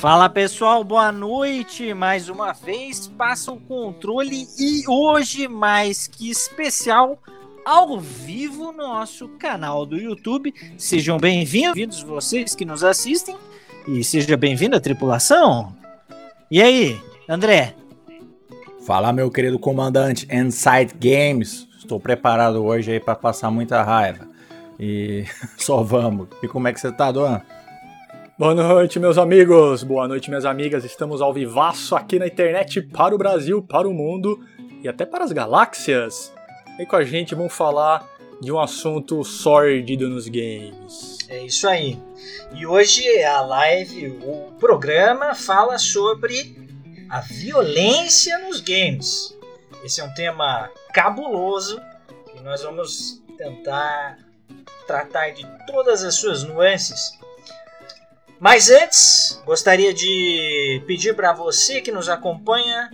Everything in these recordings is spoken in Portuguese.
Fala pessoal, boa noite. Mais uma vez, passa o controle e hoje, mais que especial, ao vivo no nosso canal do YouTube. Sejam bem-vindos, vocês que nos assistem, e seja bem-vindo a tripulação. E aí, André? Fala, meu querido comandante Inside Games. Estou preparado hoje aí para passar muita raiva. E só vamos. E como é que você tá, Duan? Boa noite, meus amigos. Boa noite, minhas amigas. Estamos ao vivaço aqui na internet para o Brasil, para o mundo e até para as galáxias. E com a gente vamos falar de um assunto sórdido nos games. É isso aí. E hoje a live, o programa fala sobre a violência nos games. Esse é um tema cabuloso e nós vamos tentar tratar de todas as suas nuances mas antes, gostaria de pedir para você que nos acompanha,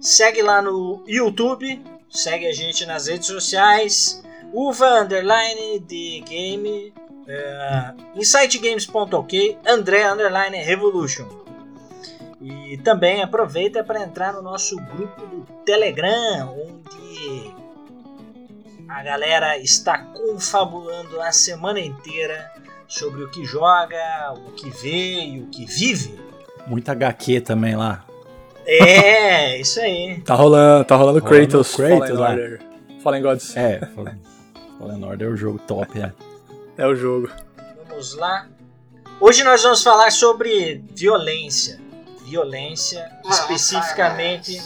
segue lá no YouTube, segue a gente nas redes sociais, uva underline de game, uh, insightgames.ok, André underline revolution. E também aproveita para entrar no nosso grupo do Telegram, onde a galera está confabulando a semana inteira sobre o que joga, o que vê e o que vive. Muita HQ também lá. É, isso aí. Tá rolando, tá rolando, rolando Kratos, Kratos Fallen Order. Fallen Gods. É, Fallen, Fallen Order é o jogo top, é. É o jogo. Vamos lá. Hoje nós vamos falar sobre violência. Violência, especificamente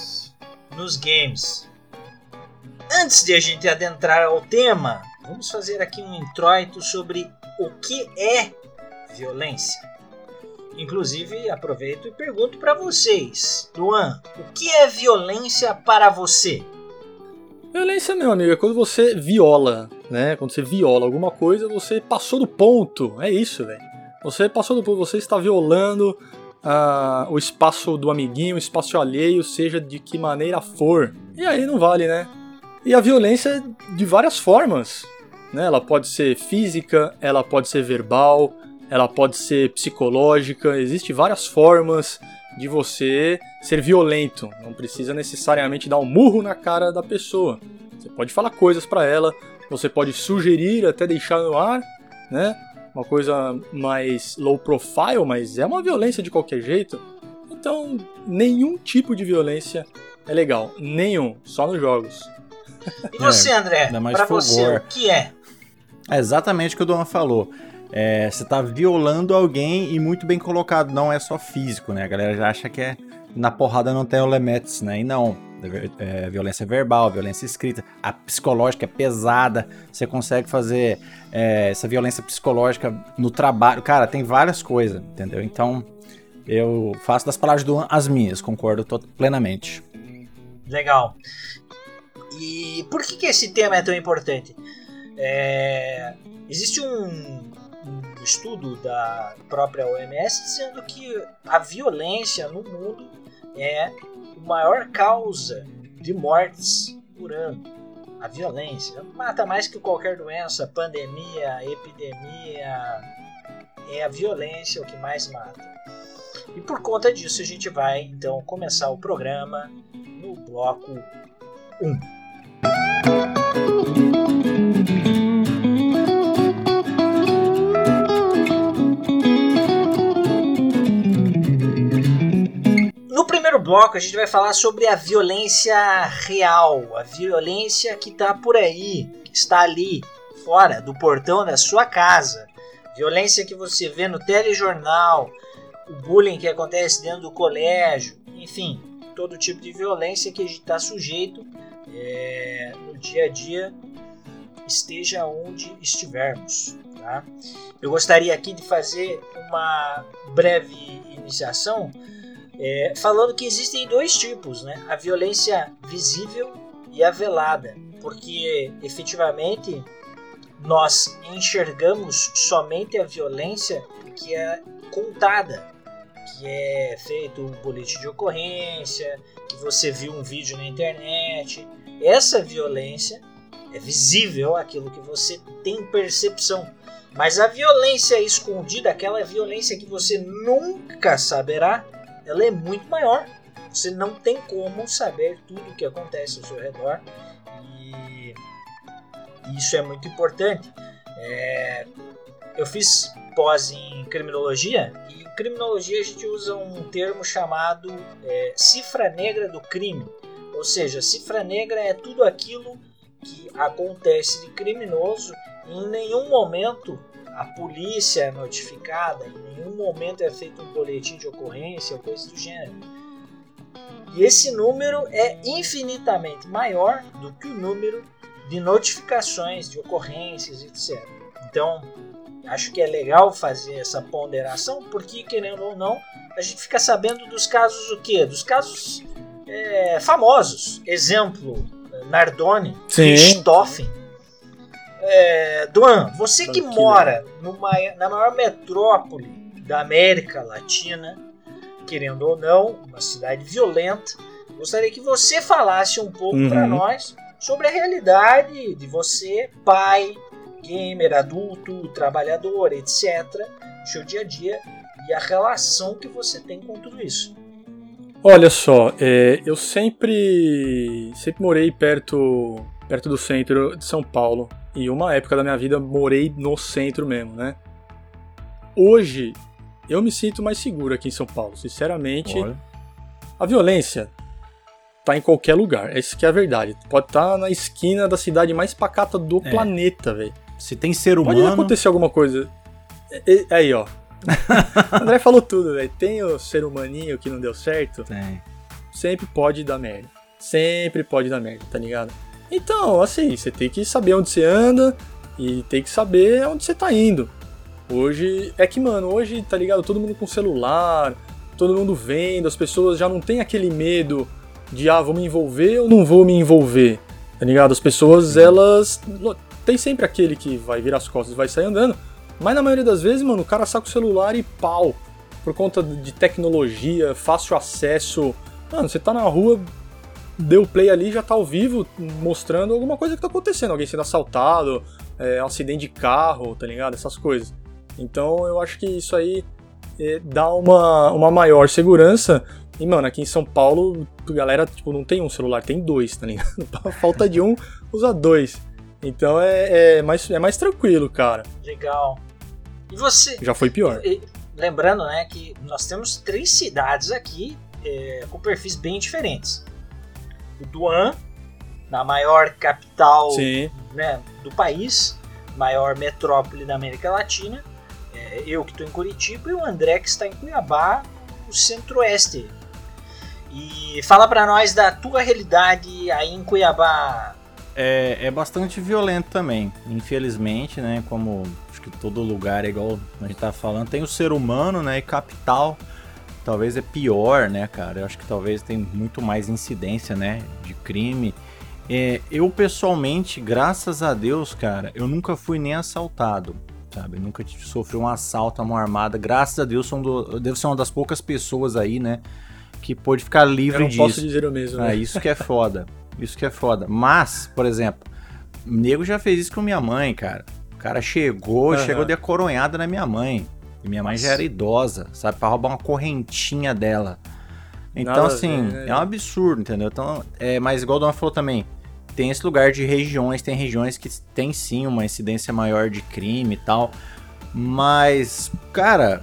nos games. Antes de a gente adentrar ao tema, vamos fazer aqui um introito sobre o que é violência. Inclusive, aproveito e pergunto para vocês, Luan, o que é violência para você? Violência, meu amigo, é quando você viola, né? Quando você viola alguma coisa, você passou do ponto. É isso, velho. Você passou do ponto, você está violando uh, o espaço do amiguinho, o espaço alheio, seja de que maneira for. E aí não vale, né? E a violência de várias formas. Né? Ela pode ser física, ela pode ser verbal, ela pode ser psicológica. Existem várias formas de você ser violento. Não precisa necessariamente dar um murro na cara da pessoa. Você pode falar coisas para ela, você pode sugerir, até deixar no ar, né? Uma coisa mais low profile, mas é uma violência de qualquer jeito. Então, nenhum tipo de violência é legal. Nenhum, só nos jogos. E você, é, André? Para você, o que é? É exatamente o que o Dona falou. É, você tá violando alguém e muito bem colocado, não é só físico, né? A galera já acha que é na porrada não tem olemetes, né? E não. É, violência verbal, violência escrita, a psicológica é pesada, você consegue fazer é, essa violência psicológica no trabalho. Cara, tem várias coisas, entendeu? Então, eu faço das palavras do as minhas, concordo plenamente. Legal. E por que, que esse tema é tão importante? É, existe um, um, estudo da própria OMS dizendo que a violência no mundo é a maior causa de mortes por ano. A violência mata mais que qualquer doença, pandemia, epidemia. É a violência o que mais mata. E por conta disso a gente vai então começar o programa no bloco 1. Bloco, a gente vai falar sobre a violência real, a violência que está por aí, que está ali, fora do portão da sua casa. Violência que você vê no telejornal, o bullying que acontece dentro do colégio, enfim, todo tipo de violência que a gente está sujeito é, no dia a dia, esteja onde estivermos. Tá? Eu gostaria aqui de fazer uma breve iniciação é, falando que existem dois tipos, né? a violência visível e a velada, porque efetivamente nós enxergamos somente a violência que é contada, que é feito um boletim de ocorrência, que você viu um vídeo na internet, essa violência é visível, aquilo que você tem percepção. Mas a violência escondida, aquela violência que você nunca saberá, ela é muito maior. Você não tem como saber tudo o que acontece ao seu redor e isso é muito importante. É, eu fiz pós em criminologia e em criminologia a gente usa um termo chamado é, cifra negra do crime. Ou seja, cifra negra é tudo aquilo que acontece de criminoso e em nenhum momento a polícia é notificada, em nenhum momento é feito um boletim de ocorrência ou coisa do gênero. E esse número é infinitamente maior do que o número de notificações, de ocorrências, etc. Então, acho que é legal fazer essa ponderação, porque, querendo ou não, a gente fica sabendo dos casos o quê? Dos casos é, famosos. Exemplo, Nardone, Richthofen. É, Duan, você que mora numa, na maior metrópole da América Latina, querendo ou não, uma cidade violenta, gostaria que você falasse um pouco uhum. para nós sobre a realidade de você, pai, gamer, adulto, trabalhador, etc., no seu dia a dia e a relação que você tem com tudo isso. Olha só, é, eu sempre sempre morei perto perto do centro de São Paulo e uma época da minha vida morei no centro mesmo, né? Hoje eu me sinto mais seguro aqui em São Paulo, sinceramente. Olha. A violência tá em qualquer lugar, essa que é a verdade. Pode estar tá na esquina da cidade mais pacata do é. planeta, velho. Se tem ser humano. Pode acontecer alguma coisa. Aí, ó. André falou tudo, velho. Tem o ser humaninho que não deu certo? Tem. Sempre pode dar merda. Sempre pode dar merda, tá ligado? Então, assim, você tem que saber onde você anda e tem que saber onde você tá indo. Hoje, é que, mano, hoje, tá ligado? Todo mundo com celular, todo mundo vendo, as pessoas já não tem aquele medo de, ah, vou me envolver ou não vou me envolver, tá ligado? As pessoas, elas tem sempre aquele que vai virar as costas e vai sair andando. Mas na maioria das vezes, mano, o cara saca o celular e pau. Por conta de tecnologia, fácil acesso. Mano, você tá na rua, deu play ali, já tá ao vivo, mostrando alguma coisa que tá acontecendo. Alguém sendo assaltado, é, um acidente de carro, tá ligado? Essas coisas. Então eu acho que isso aí é, dá uma, uma maior segurança. E, mano, aqui em São Paulo, a galera, tipo, não tem um celular, tem dois, tá ligado? Falta de um, usa dois. Então é, é, mais, é mais tranquilo, cara. Legal. E você? Já foi pior. E, lembrando, né, que nós temos três cidades aqui é, com perfis bem diferentes. Duan, na maior capital né, do país, maior metrópole da América Latina. É, eu que estou em Curitiba e o André que está em Cuiabá, o centro-oeste. E fala para nós da tua realidade aí em Cuiabá, é, é bastante violento também, infelizmente, né? Como acho que todo lugar é igual a gente tá falando, tem o ser humano, né? E capital talvez é pior, né, cara? Eu acho que talvez tem muito mais incidência, né? De crime. É, eu pessoalmente, graças a Deus, cara, eu nunca fui nem assaltado, sabe? Eu nunca sofri um assalto à mão armada. Graças a Deus, sou do, devo ser uma das poucas pessoas aí, né? Que pode ficar livre eu não disso. Posso dizer o mesmo. Né? É, isso que é foda. Isso que é foda. Mas, por exemplo, o nego já fez isso com minha mãe, cara. O cara chegou, uhum. chegou de coronhada na minha mãe. E minha mãe Nossa. já era idosa, sabe? Pra roubar uma correntinha dela. Então, Nada assim, né? é um absurdo, entendeu? Então, é, mas igual o Dona falou também, tem esse lugar de regiões, tem regiões que tem sim uma incidência maior de crime e tal. Mas, cara,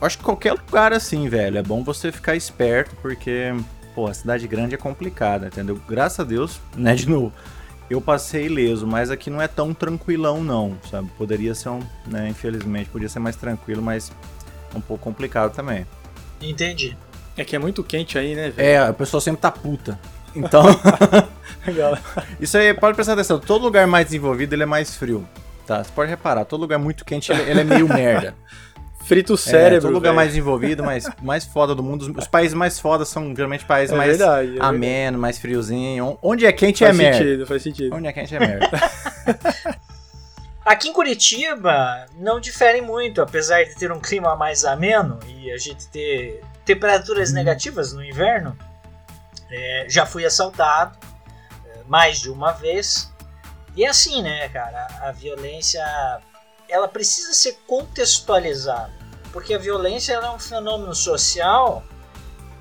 acho que qualquer lugar assim, velho, é bom você ficar esperto, porque pô, a cidade grande é complicada, entendeu? Graças a Deus, né, de novo, eu passei ileso, mas aqui não é tão tranquilão não, sabe? Poderia ser um, né, infelizmente, podia ser mais tranquilo, mas é um pouco complicado também. Entendi. É que é muito quente aí, né, velho? É, a pessoa sempre tá puta. Então, isso aí, pode prestar atenção, todo lugar mais desenvolvido, ele é mais frio, tá? Você pode reparar, todo lugar muito quente, ele, ele é meio merda. Frita o cérebro. É, todo lugar véio. mais envolvido, mais, mais foda do mundo. Os países mais fodas são geralmente países é mais verdade, é ameno, mais friozinho. Onde é quente faz é merda. Faz sentido, faz sentido. Onde é quente é merda. Aqui em Curitiba não difere muito, apesar de ter um clima mais ameno e a gente ter temperaturas hum. negativas no inverno. É, já fui assaltado é, mais de uma vez. E é assim, né, cara? A violência ela precisa ser contextualizada, porque a violência é um fenômeno social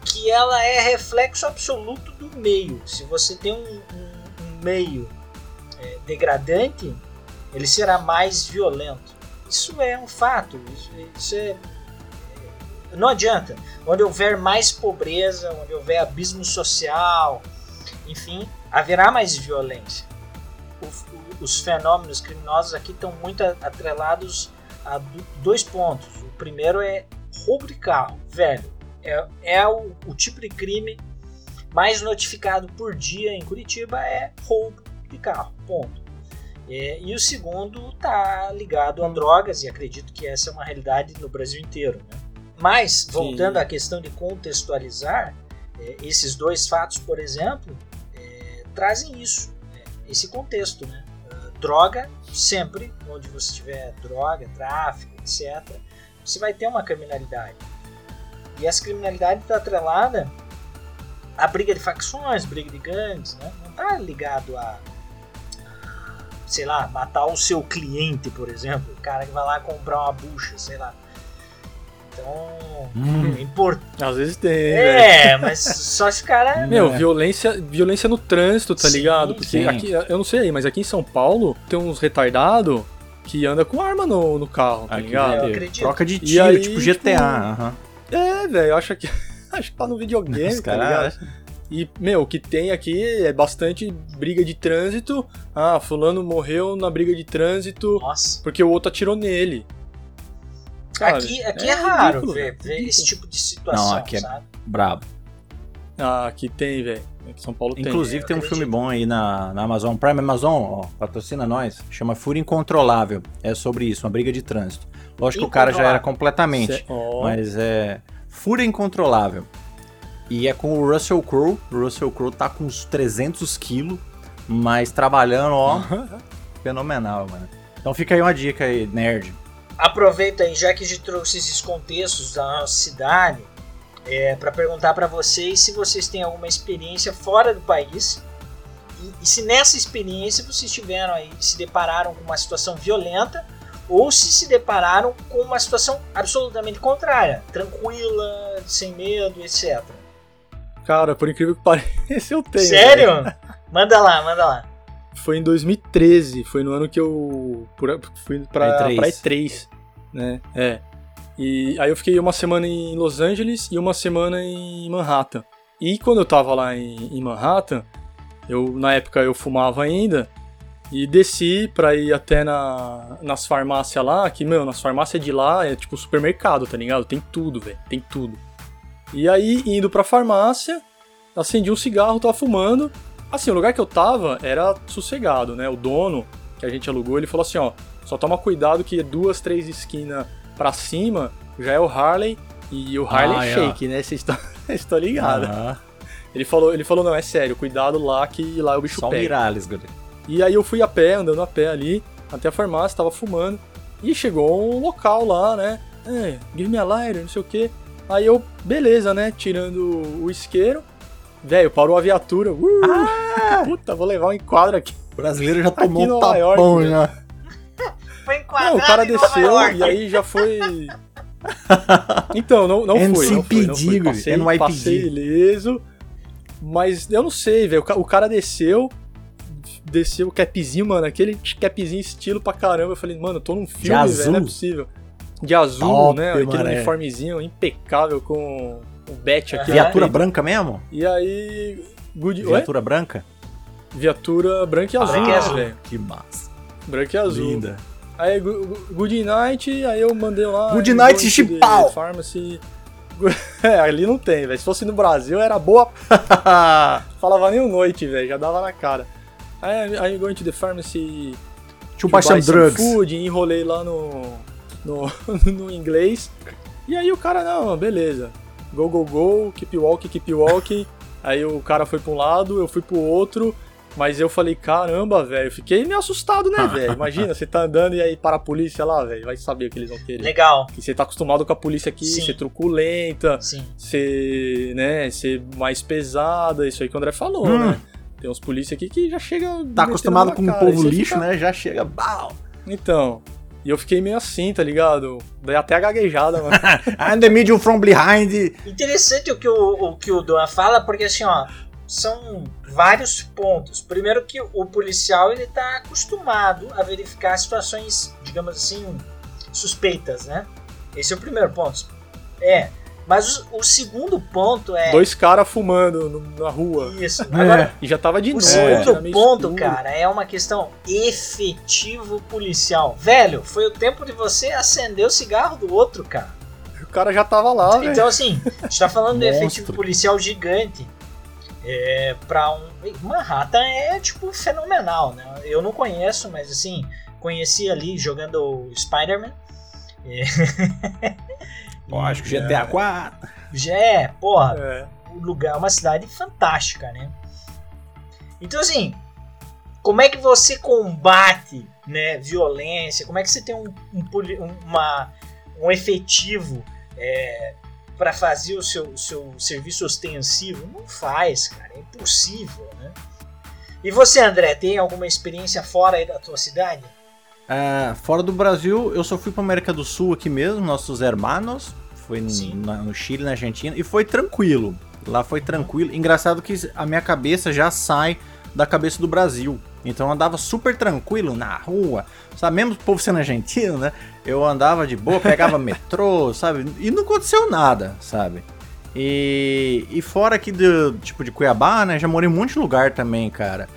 que ela é reflexo absoluto do meio. Se você tem um, um, um meio é, degradante, ele será mais violento. Isso é um fato. Isso, isso é, é, não adianta. Onde houver mais pobreza, onde houver abismo social, enfim, haverá mais violência. O, os fenômenos criminosos aqui estão muito atrelados a dois pontos. O primeiro é roubo de carro, velho. É, é o, o tipo de crime mais notificado por dia em Curitiba é roubo de carro, ponto. É, e o segundo está ligado a drogas, e acredito que essa é uma realidade no Brasil inteiro. Né? Mas, voltando Sim. à questão de contextualizar, é, esses dois fatos, por exemplo, é, trazem isso? Esse contexto. Né? Uh, droga, sempre, onde você tiver droga, tráfico, etc., você vai ter uma criminalidade. E essa criminalidade está atrelada à briga de facções, briga de gangues, né? não está ligado a sei lá, matar o seu cliente, por exemplo, o cara que vai lá comprar uma bucha, sei lá. Então, hum. é importante. Às vezes tem. É, véio. mas só esse cara. Meu, é. violência, violência no trânsito, tá sim, ligado? Porque sim. aqui, eu não sei aí, mas aqui em São Paulo tem uns retardados que anda com arma no, no carro, tá aqui, ligado? Eu acredito. Troca de tiro, aí, tipo GTA. Tipo, uh -huh. É, velho, acho que. acho que tá no videogame, Os tá cara... ligado? E, meu, o que tem aqui é bastante briga de trânsito. Ah, fulano morreu na briga de trânsito Nossa. porque o outro atirou nele. Aqui aqui é, é raro ridículo, ver, ver esse tipo de situação, Não, aqui é sabe? brabo. Ah, aqui tem, velho. São Paulo tem. Inclusive tem um filme bom aí na, na Amazon Prime. Amazon, ó, patrocina nós. Chama Fúria Incontrolável. É sobre isso, uma briga de trânsito. Lógico que o cara já era completamente. Cê, oh. Mas é. Fúria Incontrolável. E é com o Russell Crowe. O Russell Crowe tá com uns 300 quilos, mas trabalhando, ó, fenomenal, mano. Então fica aí uma dica aí, nerd. Aproveita aí, já que a gente trouxe esses contextos da nossa cidade, é, para perguntar para vocês se vocês têm alguma experiência fora do país e, e, se nessa experiência vocês tiveram aí, se depararam com uma situação violenta ou se se depararam com uma situação absolutamente contrária, tranquila, sem medo, etc. Cara, por incrível que pareça, eu tenho. Sério? Né? Manda lá, manda lá. Foi em 2013, foi no ano que eu fui pra, E3. pra E3, né? É. E aí eu fiquei uma semana em Los Angeles e uma semana em Manhattan. E quando eu tava lá em, em Manhattan, eu na época eu fumava ainda e desci pra ir até na, nas farmácias lá, que, meu, nas farmácias de lá é tipo supermercado, tá ligado? Tem tudo, velho, tem tudo. E aí, indo pra farmácia, acendi um cigarro, tava fumando. Assim, o lugar que eu tava era sossegado, né? O dono que a gente alugou, ele falou assim, ó, só toma cuidado que duas, três esquinas pra cima já é o Harley e o Harley ah, é Shake, né? Vocês estão ligados. Ah. Ele falou, ele falou, não, é sério, cuidado lá que lá o bicho Só pega. Mirales, galera. E aí eu fui a pé, andando a pé ali, até a farmácia, tava fumando. E chegou um local lá, né? É, give me a lighter, não sei o que. Aí eu, beleza, né? Tirando o isqueiro. Velho, parou a viatura. Uh, ah! Puta, vou levar um enquadro aqui. O brasileiro já tomou um tapão York, já. Foi enquadrado Não, o cara desceu e aí já foi... Então, não, não foi. Não foi, não foi. Passei, NYPD. passei ileso. Mas eu não sei, velho. O cara desceu, desceu o capzinho, mano. Aquele capzinho estilo pra caramba. Eu falei, mano, eu tô num filme, velho. Não é possível de azul, Top, né? Aquele uniformezinho impecável com o bet aqui. Viatura né? branca mesmo? E aí. Good... Viatura Oi? branca? Viatura branca e azul, ah, né, velho? Que massa. Branca e azul. Linda. Aí, Good Night, aí eu mandei lá. Good Night, Chipau! Pharmacy. É, ali não tem, velho. Se fosse no Brasil, era boa. Falava nem noite, velho. Já dava na cara. Aí, aí going to the pharmacy. To buy some drugs. Food, enrolei lá no no, no inglês. E aí o cara, não, beleza. Go, go, go, keep walking, keep walking. aí o cara foi pra um lado, eu fui pro outro. Mas eu falei, caramba, velho, fiquei meio assustado, né, velho? Imagina, você tá andando e aí para a polícia lá, velho, vai saber o que eles vão querer. Legal. Que você tá acostumado com a polícia aqui, Sim. ser truculenta, Sim. ser, né, ser mais pesada, isso aí que o André falou, hum. né? Tem uns polícia aqui que já chega. Tá acostumado com o povo lixo, fica... né? Já chega. Bau. Então, E eu fiquei meio assim, tá ligado? Dei até a gaguejada, mano. I'm the medium from behind. Interessante o que o, o que o Doan fala, porque assim, ó, são vários pontos. Primeiro que o policial ele tá acostumado a verificar situações, digamos assim, suspeitas, né? Esse é o primeiro ponto. É, mas o, o segundo ponto é. Dois caras fumando no- na rua. Isso. Agora, E já tava de o noite. segundo era meio ponto, escuro. cara, é uma questão efetivo policial. Velho, foi o tempo de você acender o cigarro do outro, cara. O cara já tava lá, velho. Então, assim, a gente tá falando de efetivo policial gigante. É, pra um. Manhattan é, tipo, fenomenal, né? Eu não conheço, mas, assim, conheci ali jogando o Spider-Man. Pô, acho que GTA 4. Já é, porra, É. o lugar é uma cidade fantástica, né? Então, assim, como é que você combate né, violência? Como é que você tem um, um, um- uma, um efetivo para fazer o seu, seu serviço ostensivo? Não faz, cara, é impossível, né? E você, André, tem alguma experiência fora aí da tua cidade? Ah, fora do Brasil, eu só fui pra América do Sul aqui mesmo, nossos hermanos. Foi no, Sim. na- no Chile, na Argentina, e foi tranquilo. Lá foi tranquilo. Engraçado que a minha cabeça já sai da cabeça do Brasil. Então eu andava super tranquilo na rua, sabe? Mesmo o povo sendo argentino, né? Eu andava de boa, pegava metrô, sabe? E não aconteceu nada, sabe? E, e fora aqui do tipo de Cuiabá, né? Já morei em um monte de lugar também, cara.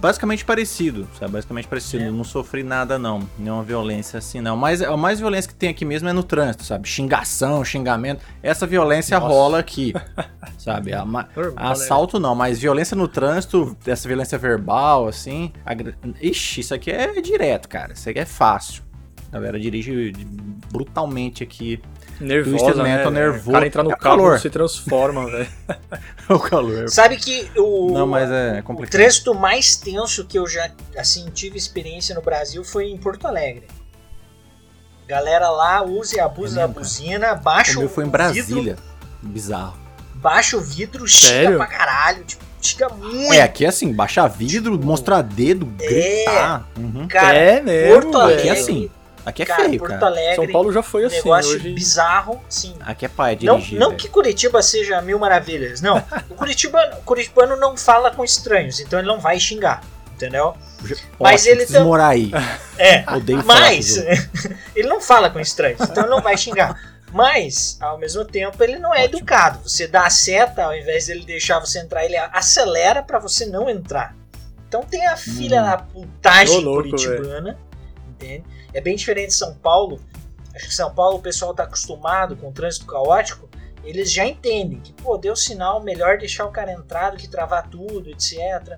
Basicamente parecido, sabe? Basicamente parecido. É. Não sofri nada, não. Nenhuma violência assim, não. Mas a mais violência que tem aqui mesmo é no trânsito, sabe? Xingação, xingamento. Essa violência Nossa. rola aqui, sabe? A Normal, né? Assalto não, mas violência no trânsito, essa violência verbal, assim. agre- Ixi, isso aqui é direto, cara. Isso aqui é fácil. A galera dirige brutalmente aqui. Nervosa, Twisted né? Metal, velho? nervoso. O cara entra no É carro calor. e se transforma, velho. o calor. Sabe que o, Não, mas é o complicado. trânsito mais tenso que eu já assim tive experiência no Brasil foi em Porto Alegre. Galera lá usa e abusa É da buzina, baixa O meu foi em vidro, Brasília. Bizarro. baixa o vidro, Sério? pra caralho, tipo, xinga muito. É, aqui é assim, baixar vidro, Tipo, mostrar dedo, é. gritar. Uhum. Cara, é mesmo, Porto. Alegre, Aqui é assim. Aqui é cara, feio, Porto cara. Alegre, São Paulo já foi um assim, negócio hoje... bizarro, sim. Aqui é pai Não, dirigir. não velho. que Curitiba seja mil maravilhas, não. O curitibano, o curitibano não fala com estranhos, então ele não vai xingar, entendeu? mas Ótimo, ele tam- morar aí. É, Odeio Mas ele não fala com estranhos, então ele não vai xingar. Mas, ao mesmo tempo, ele não é Ótimo. educado. Você dá a seta, ao invés dele deixar você entrar, ele acelera pra você não entrar. Então tem a filha Hum. da putagem Ô, louco, curitibana, entende? É bem diferente de São Paulo. Acho que São Paulo o pessoal tá acostumado com o trânsito caótico. Eles já entendem que, pô, deu sinal, melhor deixar o cara entrar do que travar tudo, etc.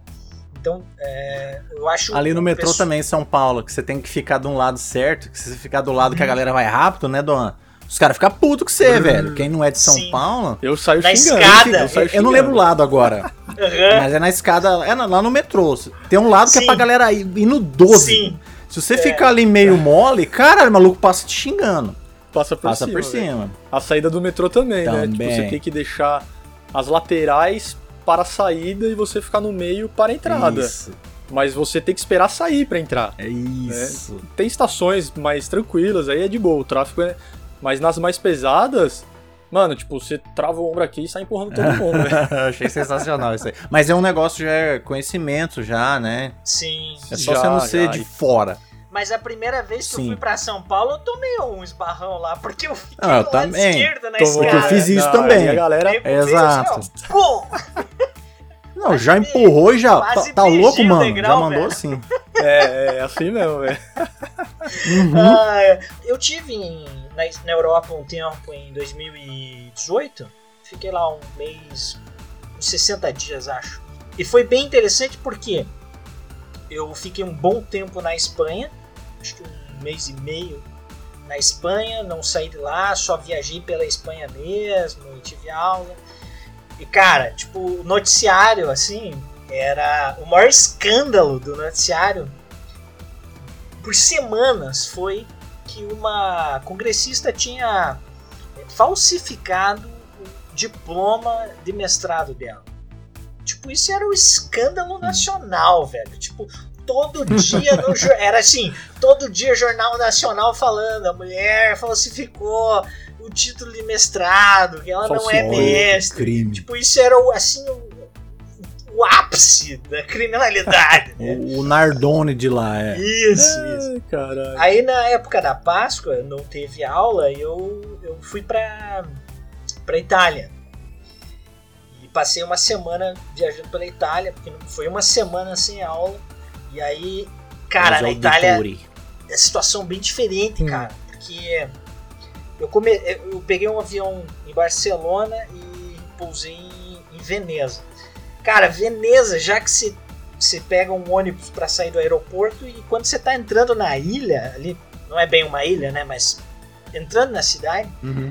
Então, é, eu acho. Ali no metrô pessoal- também, em São Paulo, que você tem que ficar de um lado certo, que se você ficar do lado que a galera vai rápido, né, Dona? Os caras ficam putos com você, velho. Quem não é de São Sim. Paulo. Eu saio Na xingando. escada. Eu, saio Eu não lembro o lado agora. Aham. Mas é na escada, é lá no metrô. Tem um lado que Sim. é pra galera ir, ir no 12. Sim. Se você É. ficar ali meio mole, caralho, o maluco passa te xingando. Passa por Passa cima. por cima. A saída do metrô também, né? Tipo, Também. você tem que deixar as laterais para a saída e você ficar no meio para a entrada. Isso. Mas você tem que esperar sair para entrar. É isso. Tem estações mais tranquilas, aí é de boa, o tráfego é. Mas nas mais pesadas, mano, tipo, você trava o ombro aqui e sai empurrando todo mundo, né? Achei sensacional isso aí. Mas é um negócio já é conhecimento já, né? Sim. É só Já, você não ser já. de fora. Mas a primeira vez que eu Sim. fui pra São Paulo, eu tomei um esbarrão lá, porque eu fiquei Ah, eu do lado também. esquerdo na Tomou- escada. eu fiz isso Não, também. A galera. Eu Exato. assim, ó, Não, já empurrou e já. Tá, Quase tá louco, mano? degrau, já mandou velho. assim. É, é assim mesmo, velho. Uhum. Ah, eu tive em- na, na Europa um tempo em 2018. Fiquei lá um mês, uns 60 dias, acho. E foi bem interessante porque eu fiquei um bom tempo na Espanha, acho que um mês e meio na Espanha, não saí de lá, só viajei pela Espanha mesmo, e tive aula. E cara, tipo, o noticiário, assim, era o maior escândalo do noticiário por semanas foi que uma congressista tinha falsificado o diploma de mestrado dela. Tipo, isso era um escândalo nacional, velho. Tipo, todo dia no era assim, todo dia jornal nacional falando, a mulher falsificou o título de mestrado, que ela não é mestre. Crime. Tipo, isso era o, assim o, o ápice da criminalidade. né? O, Nardone de lá, é. Isso, isso. Ai, caralho. Aí na época da Páscoa, não teve aula, e eu, eu fui pra, pra Itália. E passei uma semana viajando pela Itália, porque foi uma semana sem aula. E aí, cara, Os na Itália é situação bem diferente, Hum. cara. Porque eu, come, eu peguei um avião em Barcelona e pousei em, em Veneza. Cara, Veneza, já que você, você pega um ônibus para sair do aeroporto e quando você tá entrando na ilha, ali, não é bem uma ilha, né? Mas entrando na cidade, Uhum.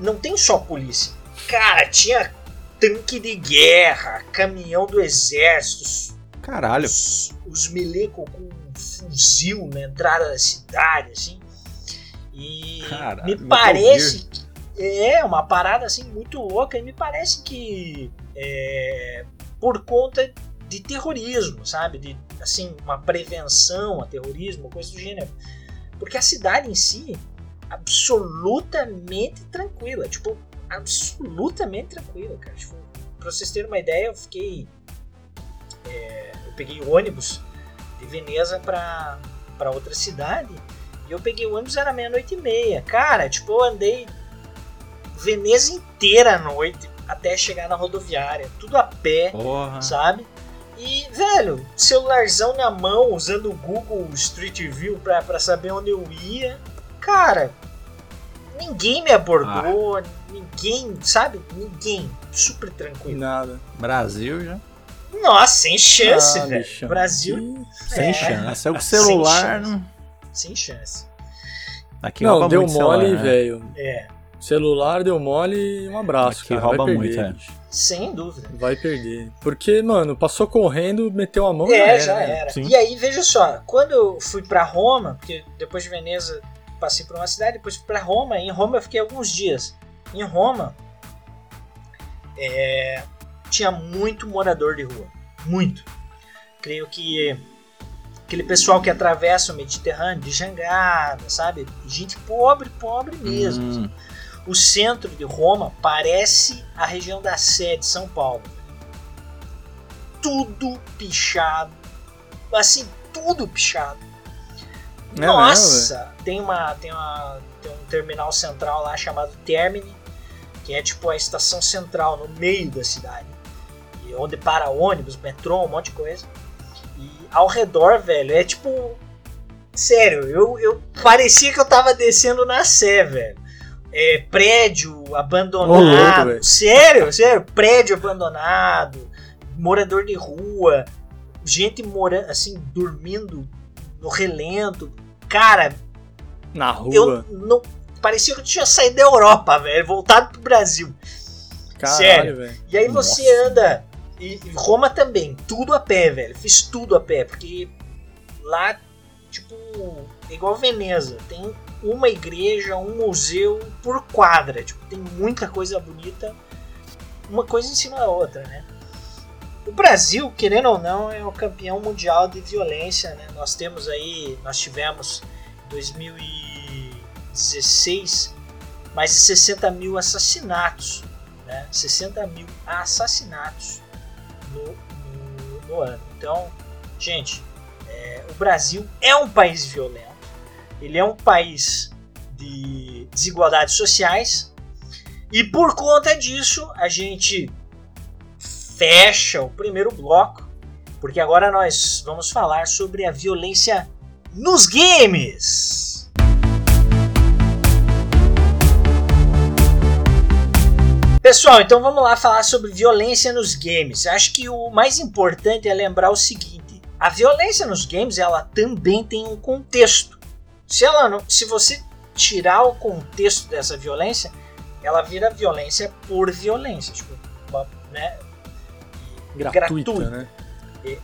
não tem só polícia. Cara, tinha tanque de guerra, caminhão do exército, Caralho. os, os milico com fuzil na entrada da cidade, assim. E me parece que é uma parada assim muito louca e me parece que é por conta de terrorismo, sabe? De assim, uma prevenção a terrorismo, coisa do gênero. Porque a cidade em si absolutamente tranquila, tipo, absolutamente tranquila, cara. Tipo, pra vocês terem uma ideia, eu fiquei é, eu peguei o ônibus de Veneza pra, pra outra cidade e eu peguei o ônibus, era meia-noite e meia. Cara, tipo, eu andei Veneza inteira à noite até chegar na rodoviária, tudo a pé, Porra. sabe? E, velho, celularzão na mão, usando o Google Street View pra, pra saber onde eu ia. Cara, ninguém me abordou, ninguém, sabe? Ninguém. Super tranquilo. Nada. Brasil já. Nossa, sem chance, Ah, velho. bichão. Brasil, Sem É. chance. É o Sem celular. chance. Não... sem chance. Aqui Não, rouba deu muito mole, celular, né? velho. É, Celular deu mole, um abraço, Aqui cara. rouba vai muito, perder, é. sem dúvida. Vai perder. Porque, mano, passou correndo, meteu a mão É, já já era. era. E aí, veja só, quando eu fui pra Roma, porque depois de Veneza passei por uma cidade, depois fui pra Roma, e em Roma eu fiquei alguns dias. Em Roma, é, tinha muito morador de rua. Muito. Creio que aquele pessoal que atravessa o Mediterrâneo de jangada, sabe? Gente pobre, pobre mesmo. Hum, O centro de Roma parece a região da Sé de São Paulo. Tudo pichado. Assim, tudo pichado. É Nossa! tem, uma, tem, uma, tem um terminal central lá chamado Termini, que é tipo a estação central no meio da cidade. E onde para ônibus, metrô, um monte de coisa. Ao redor, velho, é tipo. Sério, eu, eu parecia que eu tava descendo na Sé, velho. É, prédio abandonado. Louco, sério, sério, prédio abandonado, morador de rua, gente morando, assim, dormindo no relento. Cara, Na eu rua. não. Parecia que eu tinha saído da Europa, velho, voltado pro Brasil. Caralho, sério. velho. E aí você Nossa. anda. E Roma também, tudo a pé, velho. Fiz tudo a pé, porque lá, tipo, é igual Veneza, tem uma igreja, um museu por quadra. Tipo, tem muita coisa bonita, uma coisa em cima da outra, né? O Brasil, querendo ou não, é o campeão mundial de violência, né? Nós temos aí, nós tivemos em 2016 mais de 60 mil assassinatos né? 60 mil assassinatos no, no, no ano. Então, gente, é, o Brasil é um país violento, ele é um país de desigualdades sociais e por conta disso a gente fecha o primeiro bloco, porque agora nós vamos falar sobre a violência nos games. Pessoal, então vamos lá falar sobre violência nos games. Acho que o mais importante é lembrar o seguinte: a violência nos games ela também tem um contexto. Se ela não, se você tirar o contexto dessa violência, ela vira violência por violência, tipo, né? Gratuita, gratuita. né?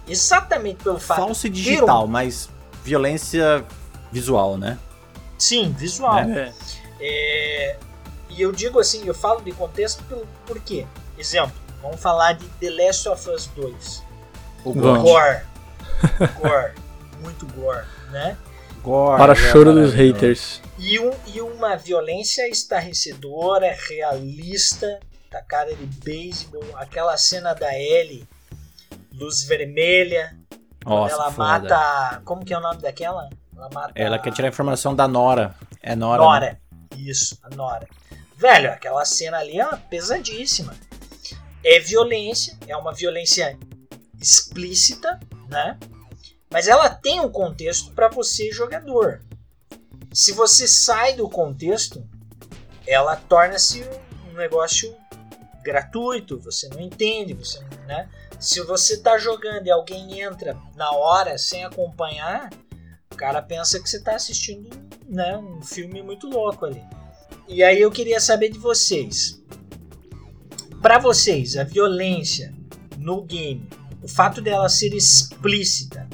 Exatamente pelo fato. Falso e digital, mas violência visual, né? um- sim, visual. É. É, e eu digo assim, eu falo de contexto por, por quê? Exemplo, vamos falar de The Last of Us 2. O Vamos. Gore. gore, muito gore, né? Gore, Para é choro dos haters. E, um, e uma violência estarrecedora, realista, da cara de beisebol, aquela cena da Ellie, luz vermelha, Nossa, ela foda. mata. Como que é o nome daquela? Ela mata. Ela quer tirar a informação da Nora. É Nora. né? Nora. Isso, a Nora. Velho, aquela cena ali é pesadíssima. É violência, é uma violência explícita, né? Mas ela tem um contexto para você, jogador. Se você sai do contexto, ela torna-se um negócio gratuito, você não entende, você, né? Se você tá jogando e alguém entra na hora sem acompanhar, o cara pensa que você tá assistindo né, um filme muito louco ali. E aí eu queria saber de vocês. Para vocês, a violência no game, o fato dela ser explícita,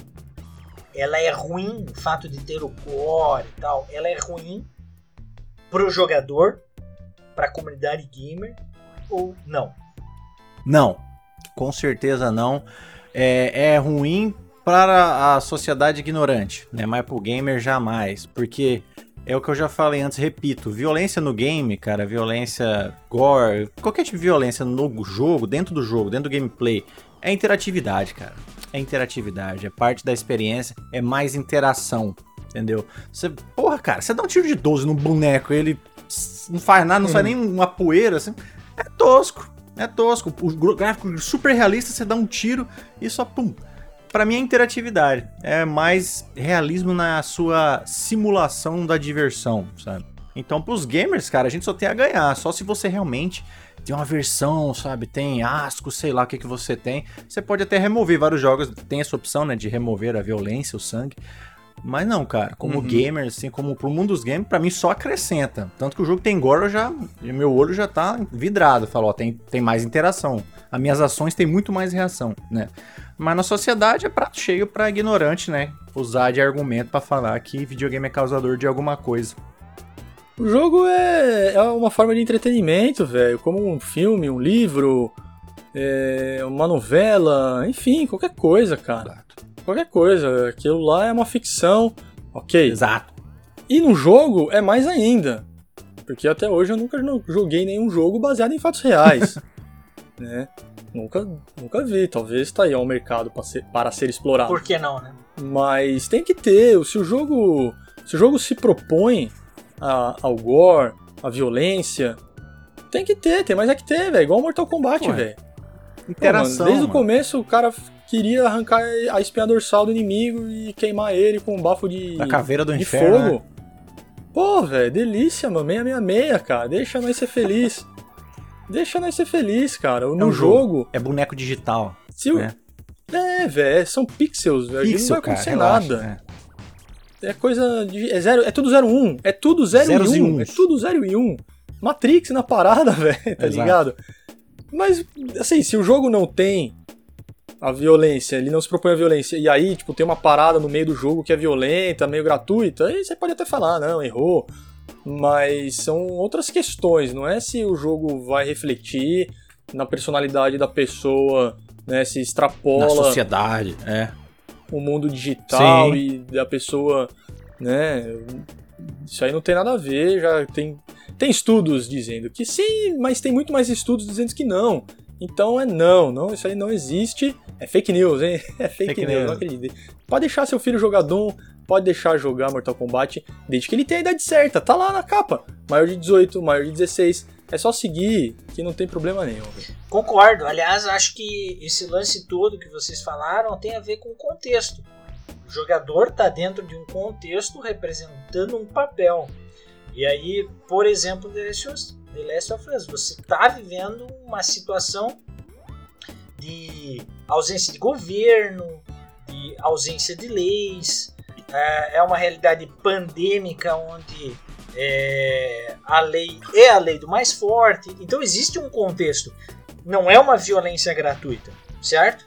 ela é ruim, o fato de ter o core e tal, ela é ruim pro jogador, pra comunidade gamer ou não? Não, com certeza não. É, é ruim para a sociedade ignorante, né? Mas pro gamer jamais, porque é o que eu já falei antes, repito, violência no game, cara, violência gore, qualquer tipo de violência no jogo, dentro do jogo, dentro do gameplay, é interatividade, cara. É interatividade, é parte da experiência, é mais interação, entendeu? Você, porra, cara, você dá um tiro de 12 no boneco, ele não faz nada, não sai nem uma poeira, assim, é tosco. É tosco. O gráfico super realista, você dá um tiro e só pum. Pra mim é interatividade. É mais realismo na sua simulação da diversão, sabe? Então, pros gamers, cara, a gente só tem a ganhar. Só se você realmente tem uma versão, sabe? Tem asco, sei lá o que, que você tem. Você pode até remover vários jogos. Tem essa opção, né? De remover a violência, o sangue. Mas não, cara, como Uhum. gamer, assim, como pro mundo dos games, pra mim só acrescenta. Tanto que o jogo tem gore, eu já, meu olho já tá vidrado. Falo, ó, tem, tem mais interação. As minhas ações têm muito mais reação, né? Mas na sociedade é prato cheio pra ignorante, né? Usar de argumento pra falar que videogame é causador de alguma coisa. O jogo é, é uma forma de entretenimento, velho. Como um filme, um livro, é, uma novela, enfim, qualquer coisa, cara. Qualquer coisa. Aquilo lá é uma ficção, ok. Exato. E no jogo é mais ainda. Porque até hoje eu nunca não joguei nenhum jogo baseado em fatos reais. né? Nunca, nunca vi. Talvez tá aí ó, um mercado para ser, para ser explorado. Por que não, né? Mas tem que ter. Se o jogo se, o jogo se propõe a, ao gore, à violência, tem que ter. Tem mais é que ter, velho. Igual Mortal Kombat, velho. Pô, Interação. mano, desde o mano. começo o cara queria arrancar a espinha dorsal do inimigo e queimar ele com um bafo de, Da caveira do de inferno. né? fogo. Pô, velho, delícia, mano. 666, cara. Deixa nós ser feliz. Deixa nós ser feliz, cara. No um jogo. jogo, É boneco digital. se o... né? É, velho, são pixels, velho. Não vai Pixel, cara, acontecer relaxa, nada. né? É coisa de. É, zero, é tudo 01. É tudo 0 Zeros e e 1. uns. É tudo 0 e 1. Matrix na parada, velho, tá Exato. ligado? Mas, assim, se o jogo não tem a violência, ele não se propõe a violência, e aí, tipo, tem uma parada no meio do jogo que é violenta, meio gratuita, aí você pode até falar, não, errou. Mas são outras questões, não é se o jogo vai refletir na personalidade da pessoa, né, se Na extrapola sociedade, é. o mundo digital Sim. e da pessoa, né? Isso aí não tem nada a ver, já tem tem estudos dizendo que sim, mas tem muito mais estudos dizendo que não. Então é não, não, isso aí não existe. É fake news, hein? É fake, Fake news, news. não acredito. Pode deixar seu filho jogar Doom, pode deixar jogar Mortal Kombat, desde que ele tenha a idade certa, tá lá na capa. Maior de 18, maior de 16. É só seguir que não tem problema nenhum. Concordo. Aliás, acho que esse lance todo que vocês falaram tem a ver com o contexto. O jogador está dentro de um contexto representando um papel. E aí, por exemplo, The Last The Last of Us, você está vivendo uma situação de ausência de governo, de ausência de leis, é é uma realidade pandêmica onde é, a lei é a lei do mais forte. Então existe um contexto. Não é uma violência gratuita, certo?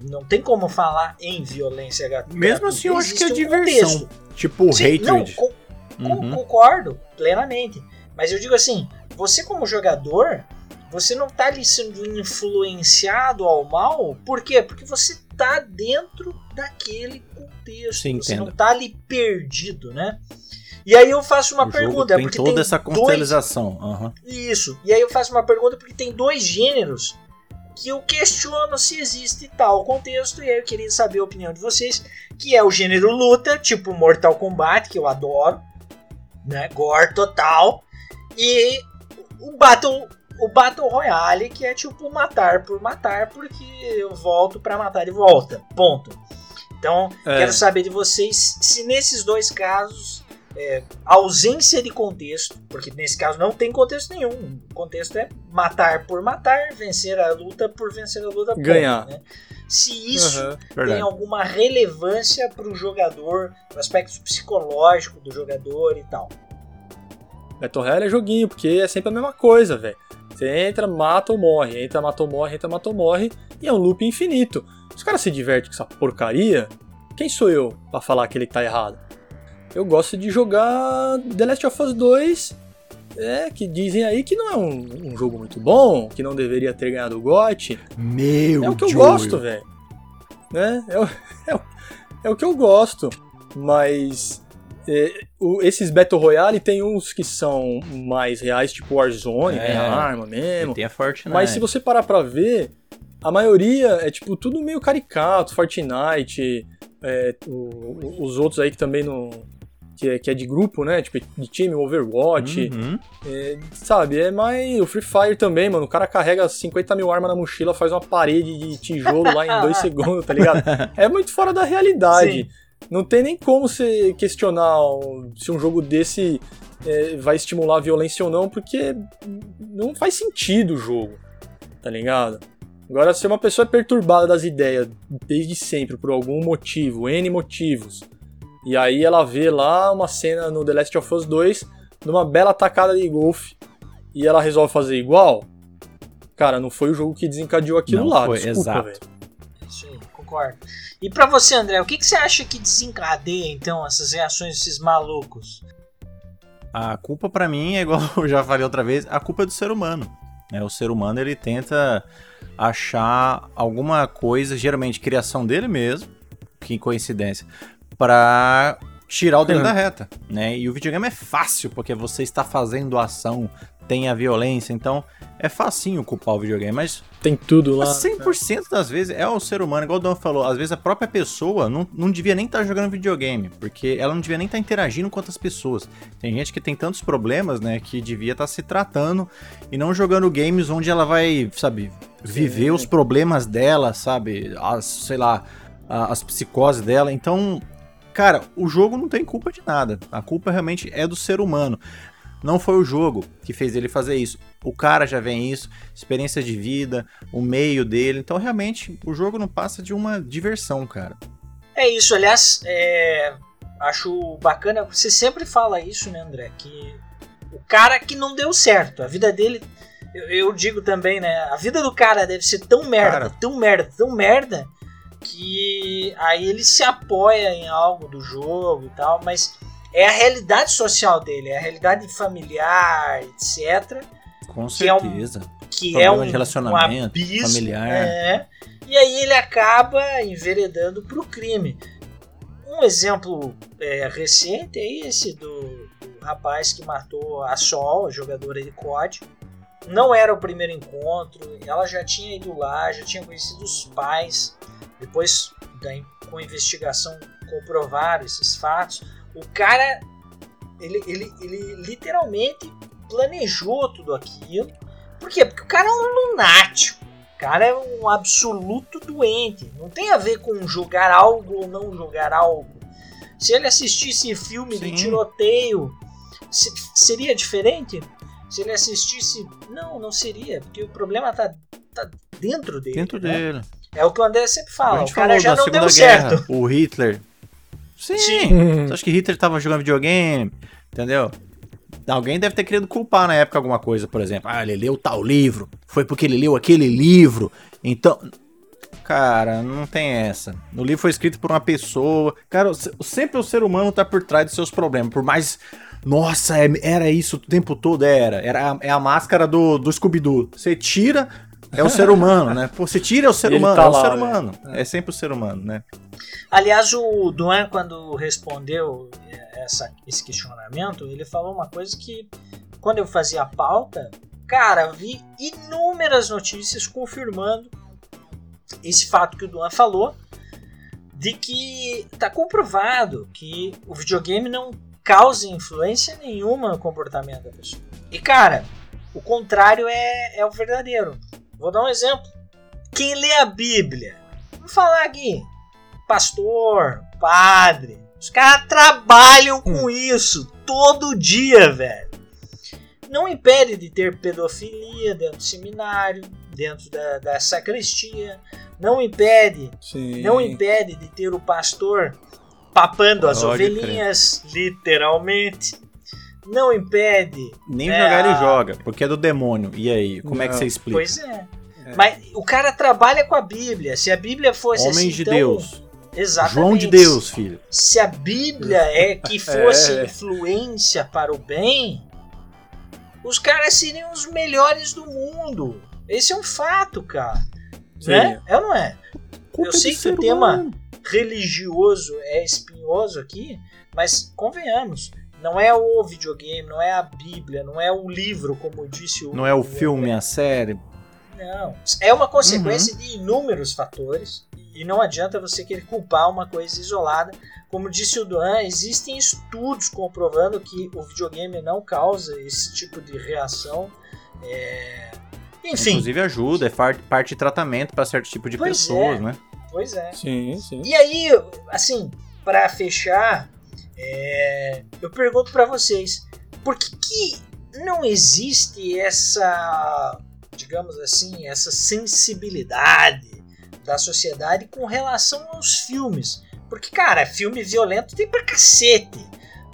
Não tem como falar em violência gratuita. Mesmo assim, eu acho que é Existe um diversão. contexto. Tipo, Sim, não, hatred. co- Uhum. concordo plenamente. Mas eu digo assim, você como jogador, você não tá ali sendo influenciado ao mal, por quê? Porque você tá dentro daquele contexto, Sim, você entendo. não tá ali perdido, né? E aí eu faço uma o pergunta, jogo tem porque toda tem essa dois contextualização. aham. isso. E aí eu faço uma pergunta porque tem dois gêneros que eu questiono se existe tal contexto e aí eu queria saber a opinião de vocês, que é o gênero luta, tipo Mortal Kombat, que eu adoro, né? Gore total, e o Battle o Battle Royale, que é tipo matar por matar, porque eu volto pra matar e volta. Ponto. Então, É. quero saber de vocês se nesses dois casos é, ausência de contexto, porque nesse caso não tem contexto nenhum. O contexto é matar por matar, vencer a luta por vencer a luta. ponto, Ganhar. né? Se isso Aham. tem Verdade. alguma relevância para o jogador, o aspecto psicológico do jogador e tal. Battle Royale é joguinho, porque é sempre a mesma coisa, velho. Você entra, mata ou morre, entra, mata ou morre, entra, mata ou morre, e é um loop infinito. Se os caras se divertem com essa porcaria, quem sou eu pra falar que ele tá errado? Eu gosto de jogar The Last of Us 2, é, que dizem aí que não é um, um jogo muito bom, que não deveria ter ganhado o GOT. Meu É o que eu Joel. gosto, velho. Né? É, o- é, o- é o que eu gosto. Mas é, o- esses Battle Royale tem uns que são mais reais, tipo Warzone, É. tem a arma mesmo. tem a Fortnite. Mas se você parar pra ver, a maioria é tipo tudo meio caricato, Fortnite, é, o- o- os outros aí que também não. Que é, que é de grupo, né? Tipo, de time, Overwatch. Uhum. É, sabe, é mais. O Free Fire também, mano. O cara carrega 50 mil armas na mochila, faz uma parede de tijolo lá em dois segundos, tá ligado? É muito fora da realidade. Não tem nem como você questionar se um jogo desse é, vai estimular a violência ou não, porque não faz sentido o jogo, tá ligado? Agora, se uma pessoa é perturbada das ideias desde sempre, por algum motivo, N motivos, e aí ela vê lá uma cena no The Last of Us 2 numa bela tacada de golfe e ela resolve fazer igual, cara, não foi o jogo que desencadeou aquilo Não lá, foi, desculpa, exato. velho. Concordo. E pra você, André, o que, que você acha que desencadeia então essas reações desses malucos? A culpa pra mim é igual eu já falei outra vez, a culpa é do ser humano. né? O ser humano ele tenta achar alguma coisa, geralmente criação dele mesmo, que coincidência, pra tirar o dele Uhum. da reta, né? E o videogame é fácil porque você está fazendo ação, tem a violência, então é facinho culpar o videogame, mas Tem tudo lá. 100% das vezes é o ser humano, igual o Dom falou, às vezes a própria pessoa não, não devia nem estar jogando videogame, porque ela não devia nem estar interagindo com outras pessoas. Tem gente que tem tantos problemas, né, que devia estar se tratando e não jogando games onde ela vai, sabe, viver os problemas dela, sabe, as, sei lá, as psicoses dela. Então, cara, o jogo não tem culpa de nada. A culpa realmente é do ser humano. Não foi o jogo que fez ele fazer isso. O cara já vem isso, experiência de vida, o meio dele. Então, realmente, o jogo não passa de uma diversão, cara. É isso, aliás, é, acho bacana, você sempre fala isso, né, André? Que o cara que não deu certo, a vida dele, eu, eu digo também, né? A vida do cara deve ser tão merda, Cara. tão merda, tão merda, que aí ele se apoia em algo do jogo e tal, mas é a realidade social dele, é a realidade familiar, etc. Com Que é um- certeza. que é um, de relacionamento, um abismo, familiar. é, e aí ele acaba enveredando para o crime. Um exemplo é, recente é esse do, do rapaz que matou a Sol, a jogadora de COD. Não era o primeiro encontro, ela já tinha ido lá, já tinha conhecido os pais. Depois, com a investigação, comprovaram esses fatos. O cara, ele, ele, ele literalmente planejou tudo aquilo. Por quê? Porque o cara é um lunático. O cara é um absoluto doente. Não tem a ver com jogar algo ou não jogar algo. Se ele assistisse filme Sim. de tiroteio, se- seria diferente? Se ele assistisse. Não, não seria. Porque o problema tá, tá dentro dele. Dentro né? dele. É o que o André sempre fala. O cara já não deu Guerra, certo. o Hitler. Sim. Sim. Você acha que Hitler tava jogando videogame? Entendeu? Alguém deve ter querido culpar na época alguma coisa, por exemplo. Ah, ele leu tal livro. Foi porque ele leu aquele livro. Então. Cara, não tem essa. O livro foi escrito por uma pessoa. Cara, sempre o ser humano tá por trás dos seus problemas. Por mais. Nossa, é, era isso o tempo todo? Era. era é a máscara do, do Scooby-Doo. Você tira, é o ser humano, né? Pô, você tira é o ser humano, tá é o lá, ser humano. É. é sempre o ser humano, né? Aliás, o Duan, quando respondeu essa, esse questionamento, ele falou uma coisa que, quando eu fazia a pauta, cara, vi inúmeras notícias confirmando esse fato que o Duan falou, de que está comprovado que o videogame não causa influência nenhuma no comportamento da pessoa. E cara, o contrário é, é o verdadeiro. Vou dar um exemplo. Quem lê a Bíblia, vamos falar aqui, pastor, padre, os caras trabalham com hum. isso todo dia, velho não impede de ter pedofilia dentro do seminário, dentro da, da sacristia, não impede, Sim. não impede de ter o pastor papando as Pode ovelhinhas, crer. literalmente. Não impede. Nem é, jogar ele joga, porque é do demônio. E aí, como não. é que você explica? Pois é. é. Mas o cara trabalha com a Bíblia. Se a Bíblia fosse Homem assim, de então, Deus. Exatamente. João de Deus, filho. Se a Bíblia é que fosse é. influência para o bem, os caras seriam os melhores do mundo. Esse é um fato, cara. Né? É ou não é? Culpa Eu sei que o tema humano. religioso é espinhoso aqui, mas convenhamos, não é o videogame, não é a Bíblia, não é o livro, como disse o. Não é o, filme, a série. Não. É uma consequência uhum. de inúmeros fatores. E não adianta você querer culpar uma coisa isolada. Como disse o Duan, existem estudos comprovando que o videogame não causa esse tipo de reação. É... Enfim. Inclusive ajuda, é parte de tratamento para certo tipo de pois pessoas, é. né? Pois é. Sim, sim. E aí, assim, para fechar, é... eu pergunto para vocês, por que, que não existe essa, digamos assim, essa sensibilidade da sociedade com relação aos filmes. Porque, cara, filme violento tem pra cacete.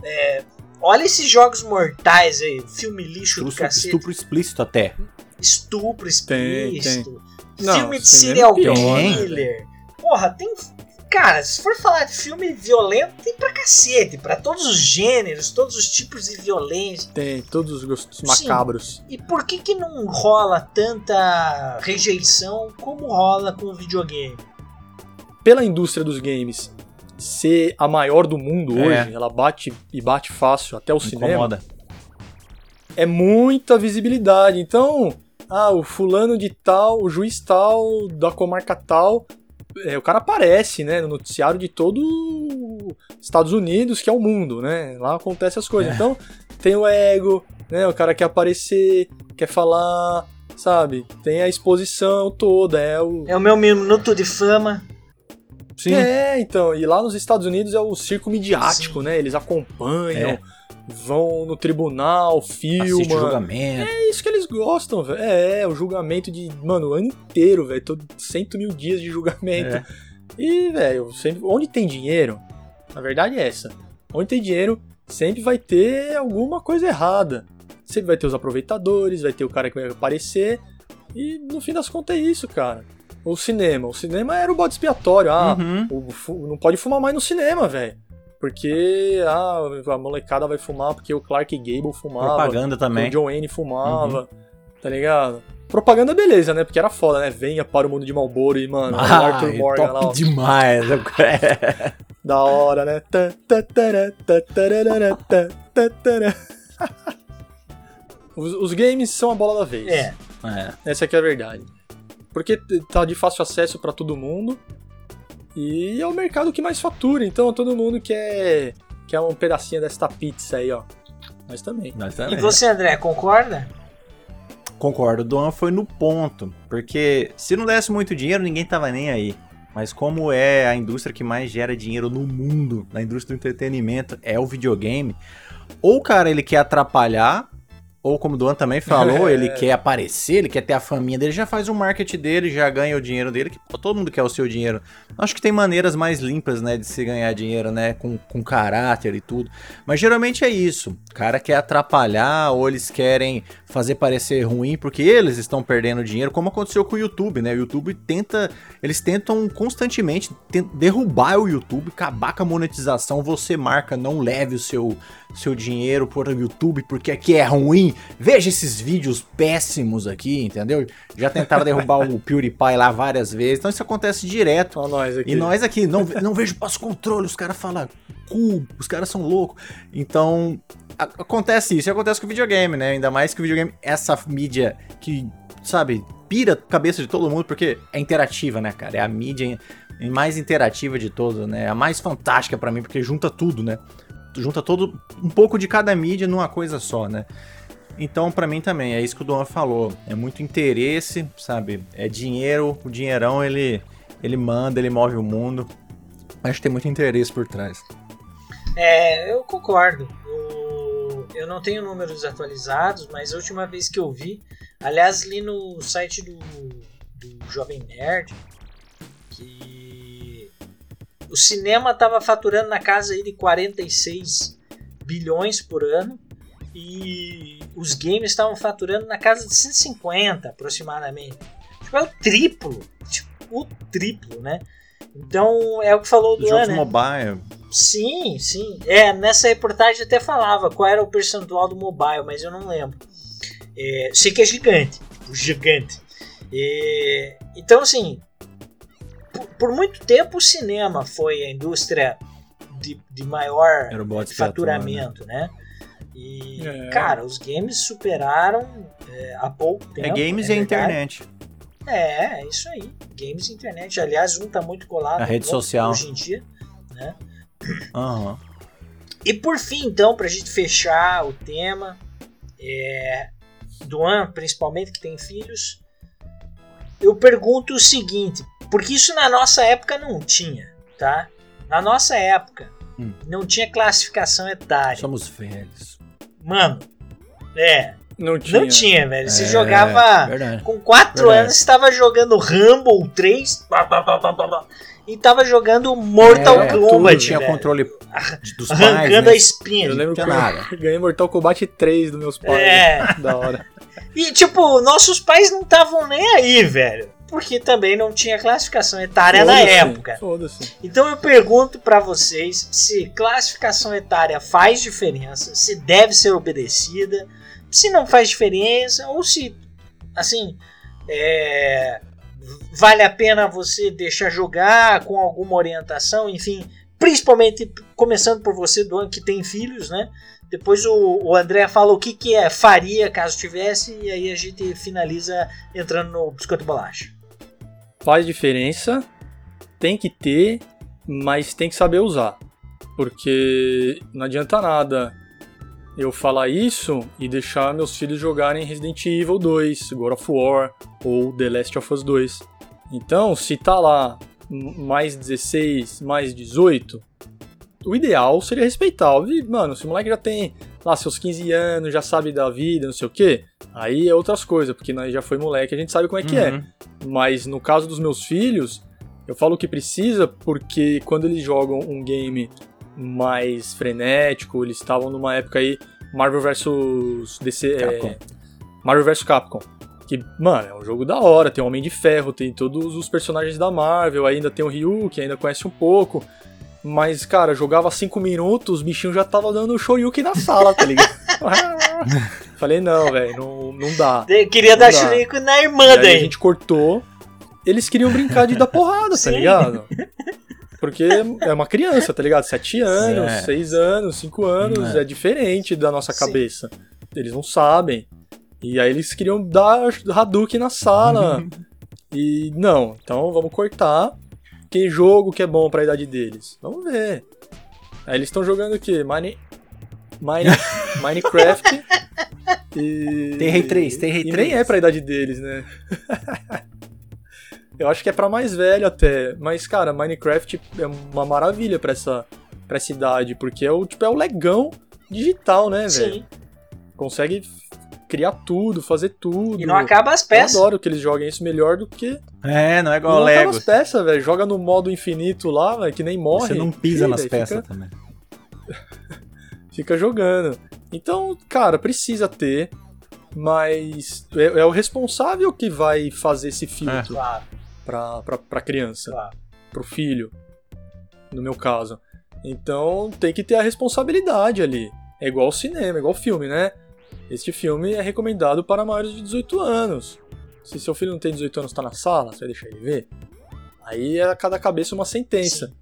É, olha esses jogos mortais aí, filme lixo estupro, do cacete. Estupro explícito até. Estupro explícito. Tem, tem. Filme Não, de serial killer. Porra, tem Cara, se for falar de filme violento, tem pra cacete, pra todos os gêneros, todos os tipos de violência. Tem, todos os gostos macabros. E por que que não rola tanta rejeição como rola com o videogame? Pela indústria dos games ser a maior do mundo é. hoje, ela bate e bate fácil até o Incomoda. cinema. É muita visibilidade. Então, ah, o fulano de tal, o juiz tal, da comarca tal, é, o cara aparece, né, no noticiário de todo Estados Unidos, que é o mundo, né? Lá acontece as coisas. É. Então, tem o ego, né? O cara quer aparecer, quer falar, sabe? Tem a exposição toda, é o É o meu minuto de fama. Sim. É, então, e lá nos Estados Unidos é o circo midiático, Sim. né? Eles acompanham. É vão no tribunal, filmam. julgamento. É isso que eles gostam, velho. É, é, o julgamento de, mano, o ano inteiro, velho. Todo cento mil dias de julgamento. É. E, velho, sempre. Onde tem dinheiro, a verdade é essa. Onde tem dinheiro, sempre vai ter alguma coisa errada. Sempre vai ter os aproveitadores, vai ter o cara que vai aparecer. E no fim das contas é isso, cara. O cinema. O cinema era o bode expiatório. Ah, uhum. o, não pode fumar mais no cinema, velho. Porque ah, a molecada vai fumar porque o Clark Gable fumava. Propaganda também. O John Wayne fumava. Uhum. Tá ligado? Propaganda beleza, né? Porque era foda, né? Venha para o mundo de Malboro e, mano, ah, Arthur Morgan top lá. Ó. demais. da hora, né? os, os games são a bola da vez. É. é. Essa aqui é a verdade. Porque tá de fácil acesso para todo mundo. E é o mercado que mais fatura, então todo mundo quer, quer um pedacinho desta pizza aí, ó. Nós também. Nós também. E você, André, concorda? Concordo, o Duan foi no ponto, porque se não desse muito dinheiro, ninguém tava nem aí. Mas como é a indústria que mais gera dinheiro no mundo, na indústria do entretenimento, é o videogame, ou o cara ele quer atrapalhar, ou como o Duan também falou, ele quer aparecer, ele quer ter a família dele, já faz o marketing dele, já ganha o dinheiro dele, que todo mundo quer o seu dinheiro. Acho que tem maneiras mais limpas, né, de se ganhar dinheiro, né, com, com caráter e tudo. Mas geralmente é isso. O cara quer atrapalhar ou eles querem fazer parecer ruim porque eles estão perdendo dinheiro, como aconteceu com o YouTube, né? O YouTube tenta, eles tentam constantemente derrubar o YouTube, acabar com a monetização. Você marca, não leve o seu seu dinheiro o YouTube porque aqui é ruim. Veja esses vídeos péssimos aqui, entendeu? Já tentaram derrubar o PewDiePie lá várias vezes. Então isso acontece direto. Só nós aqui. E nós aqui, não, não vejo passo controle, os caras falam cu, os caras são loucos. Então, acontece isso. E acontece com o videogame, né? Ainda mais que o videogame, essa mídia que, sabe, pira a cabeça de todo mundo porque é interativa, né, cara? É a mídia mais interativa de todas, né? É a mais fantástica para mim porque junta tudo, né? Junta todo um pouco de cada mídia numa coisa só, né? Então, para mim também, é isso que o Dom falou. É muito interesse, sabe? É dinheiro, o dinheirão ele, ele manda, ele move o mundo. Acho que tem muito interesse por trás. É, eu concordo. eu não tenho números atualizados, mas a última vez que eu vi, aliás, li no site do, do Jovem Nerd, que o cinema estava faturando na casa aí de 46 bilhões por ano e os games estavam faturando na casa de 150 aproximadamente. Tipo, é o triplo, tipo, o triplo, né? Então é o que falou do Jogos né? mobile. Sim, sim. É, nessa reportagem até falava qual era o percentual do mobile, mas eu não lembro. É, sei que é gigante, gigante. É, então assim, por, muito tempo o cinema foi a indústria de, de maior faturamento, né? E, é. cara, os games superaram é, há pouco é tempo. É games é e internet. É, é isso aí. Games e internet. Aliás, um tá muito colado. A rede social. Hoje em dia, né? Uhum. E por fim, então, pra gente fechar o tema, é, do An, principalmente que tem filhos, eu pergunto o seguinte: porque isso na nossa época não tinha, tá? Na nossa época hum. não tinha classificação etária. Somos velhos. Mano, é. Não tinha. Não tinha, velho. Você é, jogava. Verdade. Com 4 anos, você estava jogando Rumble 3. Blá, blá, blá, e tava jogando Mortal é, Kombat. Tinha velho. controle dos Arrancando pais. Né? a espinha. Eu lembro que eu ganhei Mortal Kombat 3 dos meus pais. É. Da hora. E, tipo, nossos pais não estavam nem aí, velho porque também não tinha classificação etária na época. Então eu pergunto para vocês se classificação etária faz diferença, se deve ser obedecida, se não faz diferença ou se assim é, vale a pena você deixar jogar com alguma orientação, enfim, principalmente começando por você, Duan, que tem filhos, né? Depois o, o André fala o que, que é faria caso tivesse, e aí a gente finaliza entrando no biscoito bolacha faz diferença, tem que ter, mas tem que saber usar. Porque não adianta nada eu falar isso e deixar meus filhos jogarem Resident Evil 2, God of War ou The Last of Us 2. Então, se tá lá mais 16, mais 18, o ideal seria respeitar. Mano, se o moleque já tem lá seus 15 anos, já sabe da vida, não sei o que, aí é outras coisas, porque nós já foi moleque, a gente sabe como é que é. uhum. é. Mas no caso dos meus filhos, eu falo que precisa porque quando eles jogam um game mais frenético, eles estavam numa época aí Marvel vs DC, é, Marvel vs Capcom. Que, mano, é um jogo da hora, tem o Homem de Ferro, tem todos os personagens da Marvel, ainda tem o Ryu, que ainda conhece um pouco. Mas, cara, jogava 5 minutos, os bichinhos já tava dando shoryuken na sala, tá ligado? Falei, não, velho, não, não dá. Eu queria não dar shoryuken na irmã daí. a gente cortou. Eles queriam brincar de dar porrada, tá ligado? Porque é uma criança, tá ligado? 7 anos, 6 é. anos, 5 anos, é. é. diferente da nossa cabeça. Sim. Eles não sabem. E aí eles queriam dar Hadouken na sala. e não, então vamos cortar que jogo que é bom pra idade deles? Vamos ver. Aí eles estão jogando o quê? Mine... Mine... Minecraft. e... Tem Rei 3, tem Rei 3. E nem é pra idade deles, né? Eu acho que é pra mais velho até. Mas, cara, Minecraft é uma maravilha pra essa, pra essa idade, porque é o, tipo, é o legão digital, né, velho? Sim. Consegue criar tudo, fazer tudo. E não acaba as peças. Eu adoro que eles joguem isso melhor do que. É, não é igual não Lego. as peças, velho. Joga no modo infinito lá, velho, que nem morre. Você não pisa nas véio, peças fica- também. fica jogando. Então, cara, precisa ter, mas é, é o responsável que vai fazer esse filtro Claro, pra, pra, pra criança, claro. pro filho, no meu caso. Então tem que ter a responsabilidade ali. É igual ao cinema, é igual ao filme, né? Este filme é recomendado para maiores de 18 anos. Se seu filho não tem 18 anos, tá na sala, você vai deixar ele ver? Aí é a cada cabeça uma sentença.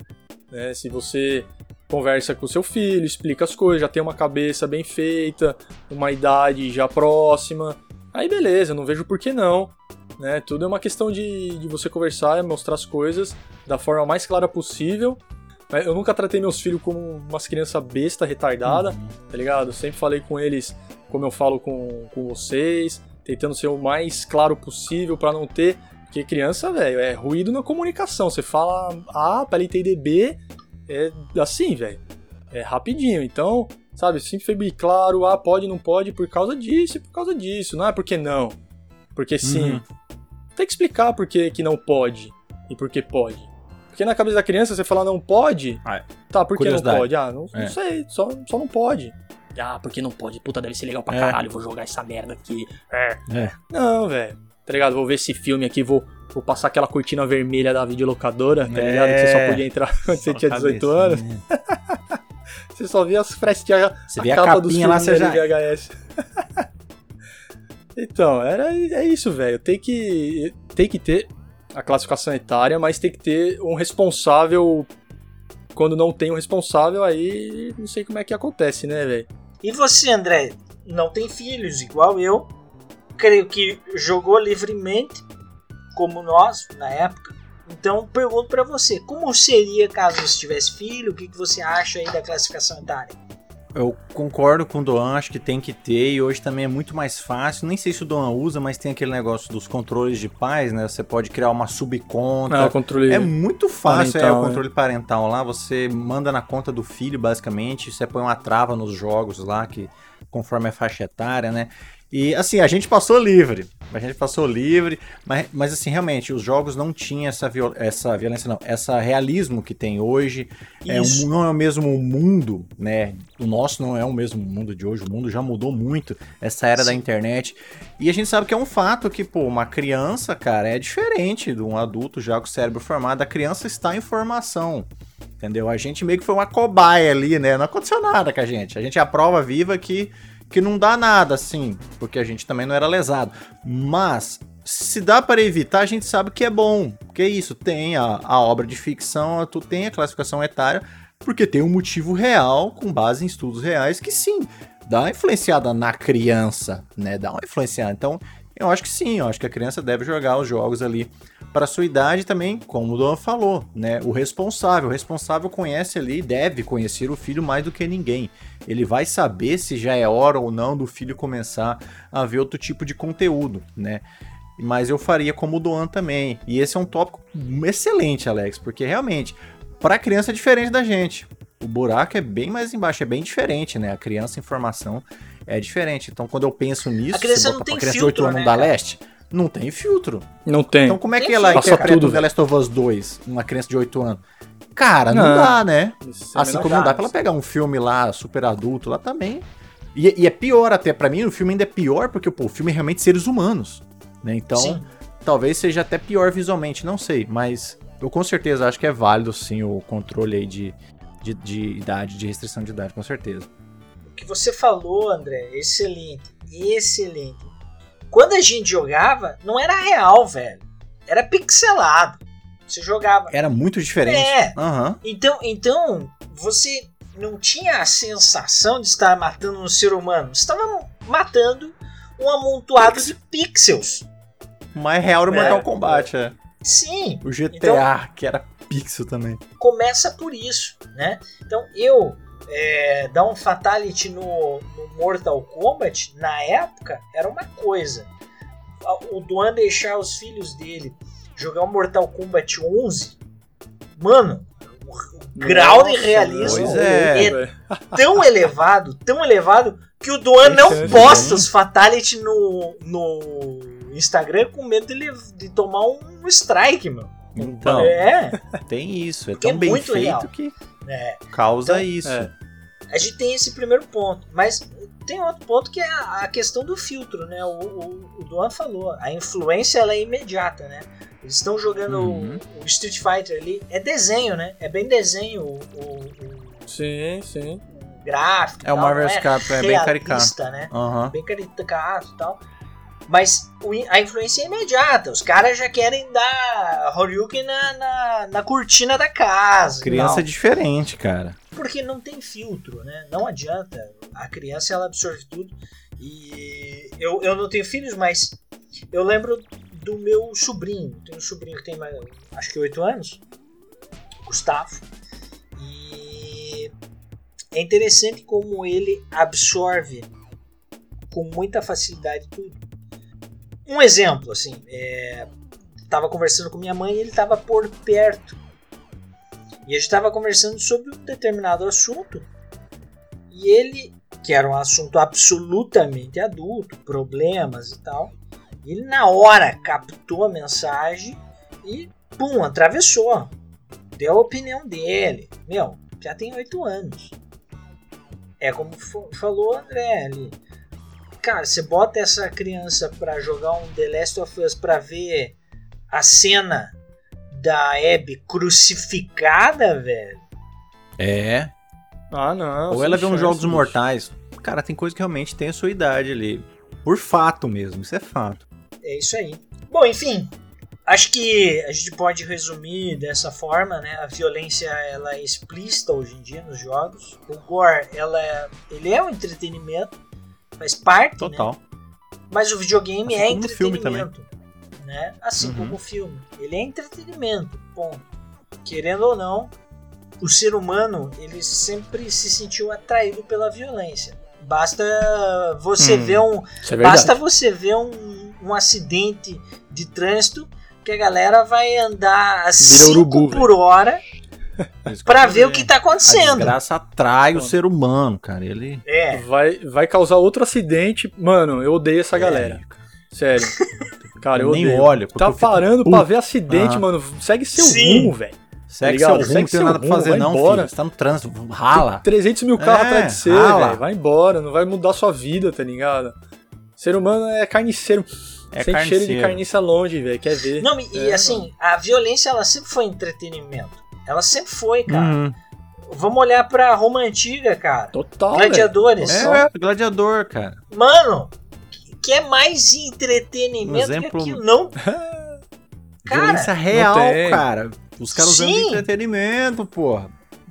né? Se você conversa com seu filho, explica as coisas, já tem uma cabeça bem feita, uma idade já próxima, aí beleza, não vejo por que não. Né? Tudo é uma questão de, de você conversar e mostrar as coisas da forma mais clara possível. Eu nunca tratei meus filhos como umas crianças besta, retardada, Uhum. tá ligado? Eu sempre falei com eles como eu falo com, com vocês, tentando ser o mais claro possível pra não ter. Porque criança, velho, é ruído na comunicação. Você fala A pra ela entender B, é assim, velho. É rapidinho. Então, sabe, sempre foi bem claro, ah, pode, não pode, por causa disso e por causa disso. Não é porque não. Porque sim. Uhum. Tem que explicar por que, que não pode e por que pode. Porque na cabeça da criança você fala não pode, Ah, é. tá, por que não pode? Ah, não, não É. sei, só, só não pode. Ah, porque não pode? Puta, deve ser legal pra É. caralho, vou jogar essa merda aqui. É. É. Não, velho. Tá ligado? Vou ver esse filme aqui, vou, vou passar aquela cortina vermelha da videolocadora, tá É. ligado? Que você só podia entrar quando você Só tinha 18 anos. cabecinha. Você só via as frestinhas, Você a vê a capa dos capinha lá, você já. VHS. então, era, é isso, velho. Tem que, tem que ter a classificação etária, mas tem que ter um responsável. Quando não tem um responsável, aí não sei como é que acontece, né, velho? E você, André, não tem filhos igual eu. Creio que jogou livremente, como nós na época. Então pergunto pra você, como seria caso você tivesse filho? O que, que você acha aí da classificação etária? Eu concordo com o Doan, acho que tem que ter, e hoje também é muito mais fácil. Nem sei se o Doan usa, mas tem aquele negócio dos controles de pais, né? Você pode criar uma subconta. Ah, o controle. É muito fácil é, Parental, o controle parental lá. Você manda na conta do filho, basicamente. Você põe uma trava nos jogos lá, que conforme a faixa etária, né? E assim, a gente passou livre. A gente passou livre, mas, mas assim, realmente, os jogos não tinham essa, viol essa violência, não, essa realismo que tem hoje. É um, não é o mesmo mundo, né? O nosso não é o mesmo mundo de hoje. O mundo já mudou muito, essa era da Sim. internet. E a gente sabe que é um fato que, pô, uma criança, cara, é diferente de um adulto já com o cérebro formado. A criança está em formação. Entendeu? A gente meio que foi uma cobaia ali, né? Não aconteceu nada com a gente. A gente é a prova viva que, que não dá nada, assim, porque a gente também não era lesado. Mas, se dá para evitar, a gente sabe que é bom. Porque é isso, tem a, a obra de ficção, tu tem a classificação etária, porque tem um motivo real, com base em estudos reais, que sim, dá uma influenciada na criança, né? Dá uma influenciada. Então, eu acho que sim, eu acho que a criança deve jogar os jogos ali para sua idade também, como o Don falou, né? O responsável, o responsável conhece ali, deve conhecer o filho mais do que ninguém. Ele vai saber se já é hora ou não do filho começar a ver outro tipo de conteúdo, né? Mas eu faria como o Doan também. E esse é um tópico excelente, Alex, porque realmente, para criança é diferente da gente. O buraco é bem mais embaixo, é bem diferente, né? A criança em formação é diferente. Então, quando eu penso nisso, A criança você não botar tem pra criança filtro, de 8 anos né, não cara? leste, não tem filtro. Não tem. Então, como é que ela Passa interpreta tudo, o The Last of Us 2, uma criança de 8 anos? Cara, não, Não. dá, né? Isso é Assim como não dá pra ela pegar um filme lá, super adulto, lá também. E, e é pior até, pra mim, o filme ainda é pior, porque pô, o filme é realmente seres humanos. Né? Então, Sim. talvez seja até pior visualmente, não sei. Mas eu com certeza acho que é válido, sim, o controle aí de, de, de idade, de restrição de idade, com certeza. O que você falou, André, é excelente. Excelente. Quando a gente jogava, não era real, velho. Era pixelado. Você jogava. Era muito diferente. É. Aham. Então, então você não tinha a sensação de estar matando um ser humano. Você estava matando um amontoado de pixels. Mais real era o É. Mortal Kombat, é. Sim, O GTA, Então- que era pixel também. começa por isso, né? Então eu é, dar um fatality no, no Mortal Kombat na época era uma coisa. O Duan deixar os filhos dele jogar o Mortal Kombat 11, mano, O grau de realismo é. é tão elevado, tão elevado, que o Duan não chance, posta os Fatality no, no Instagram com medo de, de tomar um strike, meu. Então, É, tem isso. É Porque é tão bem muito feito real. que é. causa Então, isso. é. A gente tem esse primeiro ponto, mas tem outro ponto que é a, questão do filtro, né? O, o, o Duan falou, a influência ela é imediata, né? Eles estão jogando Uhum. o, o Street Fighter ali, é desenho, né? É bem desenho o, o- Sim, sim. o gráfico. É o tal, Marvel não vs. Capcom, é bem caricato. né? Aham. bem caricato e tal. Mas a influência é imediata. Os caras já querem dar Horyuken na, na, na cortina da casa. Criança é diferente, cara. Porque não tem filtro, né? Não adianta. A criança ela absorve tudo. E eu, eu não tenho filhos, mas eu lembro do meu sobrinho. Tenho um sobrinho que tem mais, acho que 8 anos, Gustavo. E é interessante como ele absorve com muita facilidade tudo. Um exemplo, assim, é, tava conversando com minha mãe e ele tava por perto. E a gente tava conversando sobre um determinado assunto. E ele, que era um assunto absolutamente adulto, problemas e tal, ele na hora captou a mensagem e, pum, atravessou. Deu a opinião dele. Meu, já tem oito anos. É como falou o André ali. Cara, você bota essa criança pra jogar um The Last of Us pra ver a cena da Abby crucificada, velho. É. Ah, não. Ou ela vê uns jogos mortais. Cara, tem coisa que realmente tem a sua idade ali. Por fato mesmo, isso é fato. É isso aí. Bom, enfim, acho que a gente pode resumir dessa forma, né? A violência ela é explícita hoje em dia nos jogos. O gore, ela é, ele é um entretenimento, faz parte, né? Total. Mas o videogame Assim é como no filme entretenimento, né? Assim Uhum. como o filme, ele é entretenimento, ponto. Querendo ou não, o ser humano ele sempre se sentiu atraído pela violência. Basta você Hum. ver um, é. Basta você ver um, um acidente de trânsito que a galera vai andar a 5 urubu, por hora Eu ver o que tá A acontecendo. desgraça atrai o ser humano, cara. Ele. É, Vai, vai causar outro acidente. Mano, eu odeio essa galera. Sério. Cara, eu Nem odeio. olho, Tá eu fico parando puto. pra ver acidente, Ah. mano. Segue seu Sim. rumo, velho. Segue Tá seu rumo, Segue não tem seu nada pra fazer, não, embora. filho. Você tá no trânsito, rala. 300 mil carros É, atrás de você, velho. Vai embora, não vai mudar sua vida, tá ligado? Ser humano é carniceiro. É Sem cheiro de carniça longe, velho. Quer ver? não, e, e É, assim, a violência ela sempre foi entretenimento. Ela sempre foi, cara. Uhum. Vamos olhar pra Roma antiga, cara. Total. Gladiadores. É, gladiador, cara. Mano, que é mais entretenimento Um exemplo- que aquilo? Não. Cara, Violência real, cara. Os caras usando Sim. entretenimento, porra.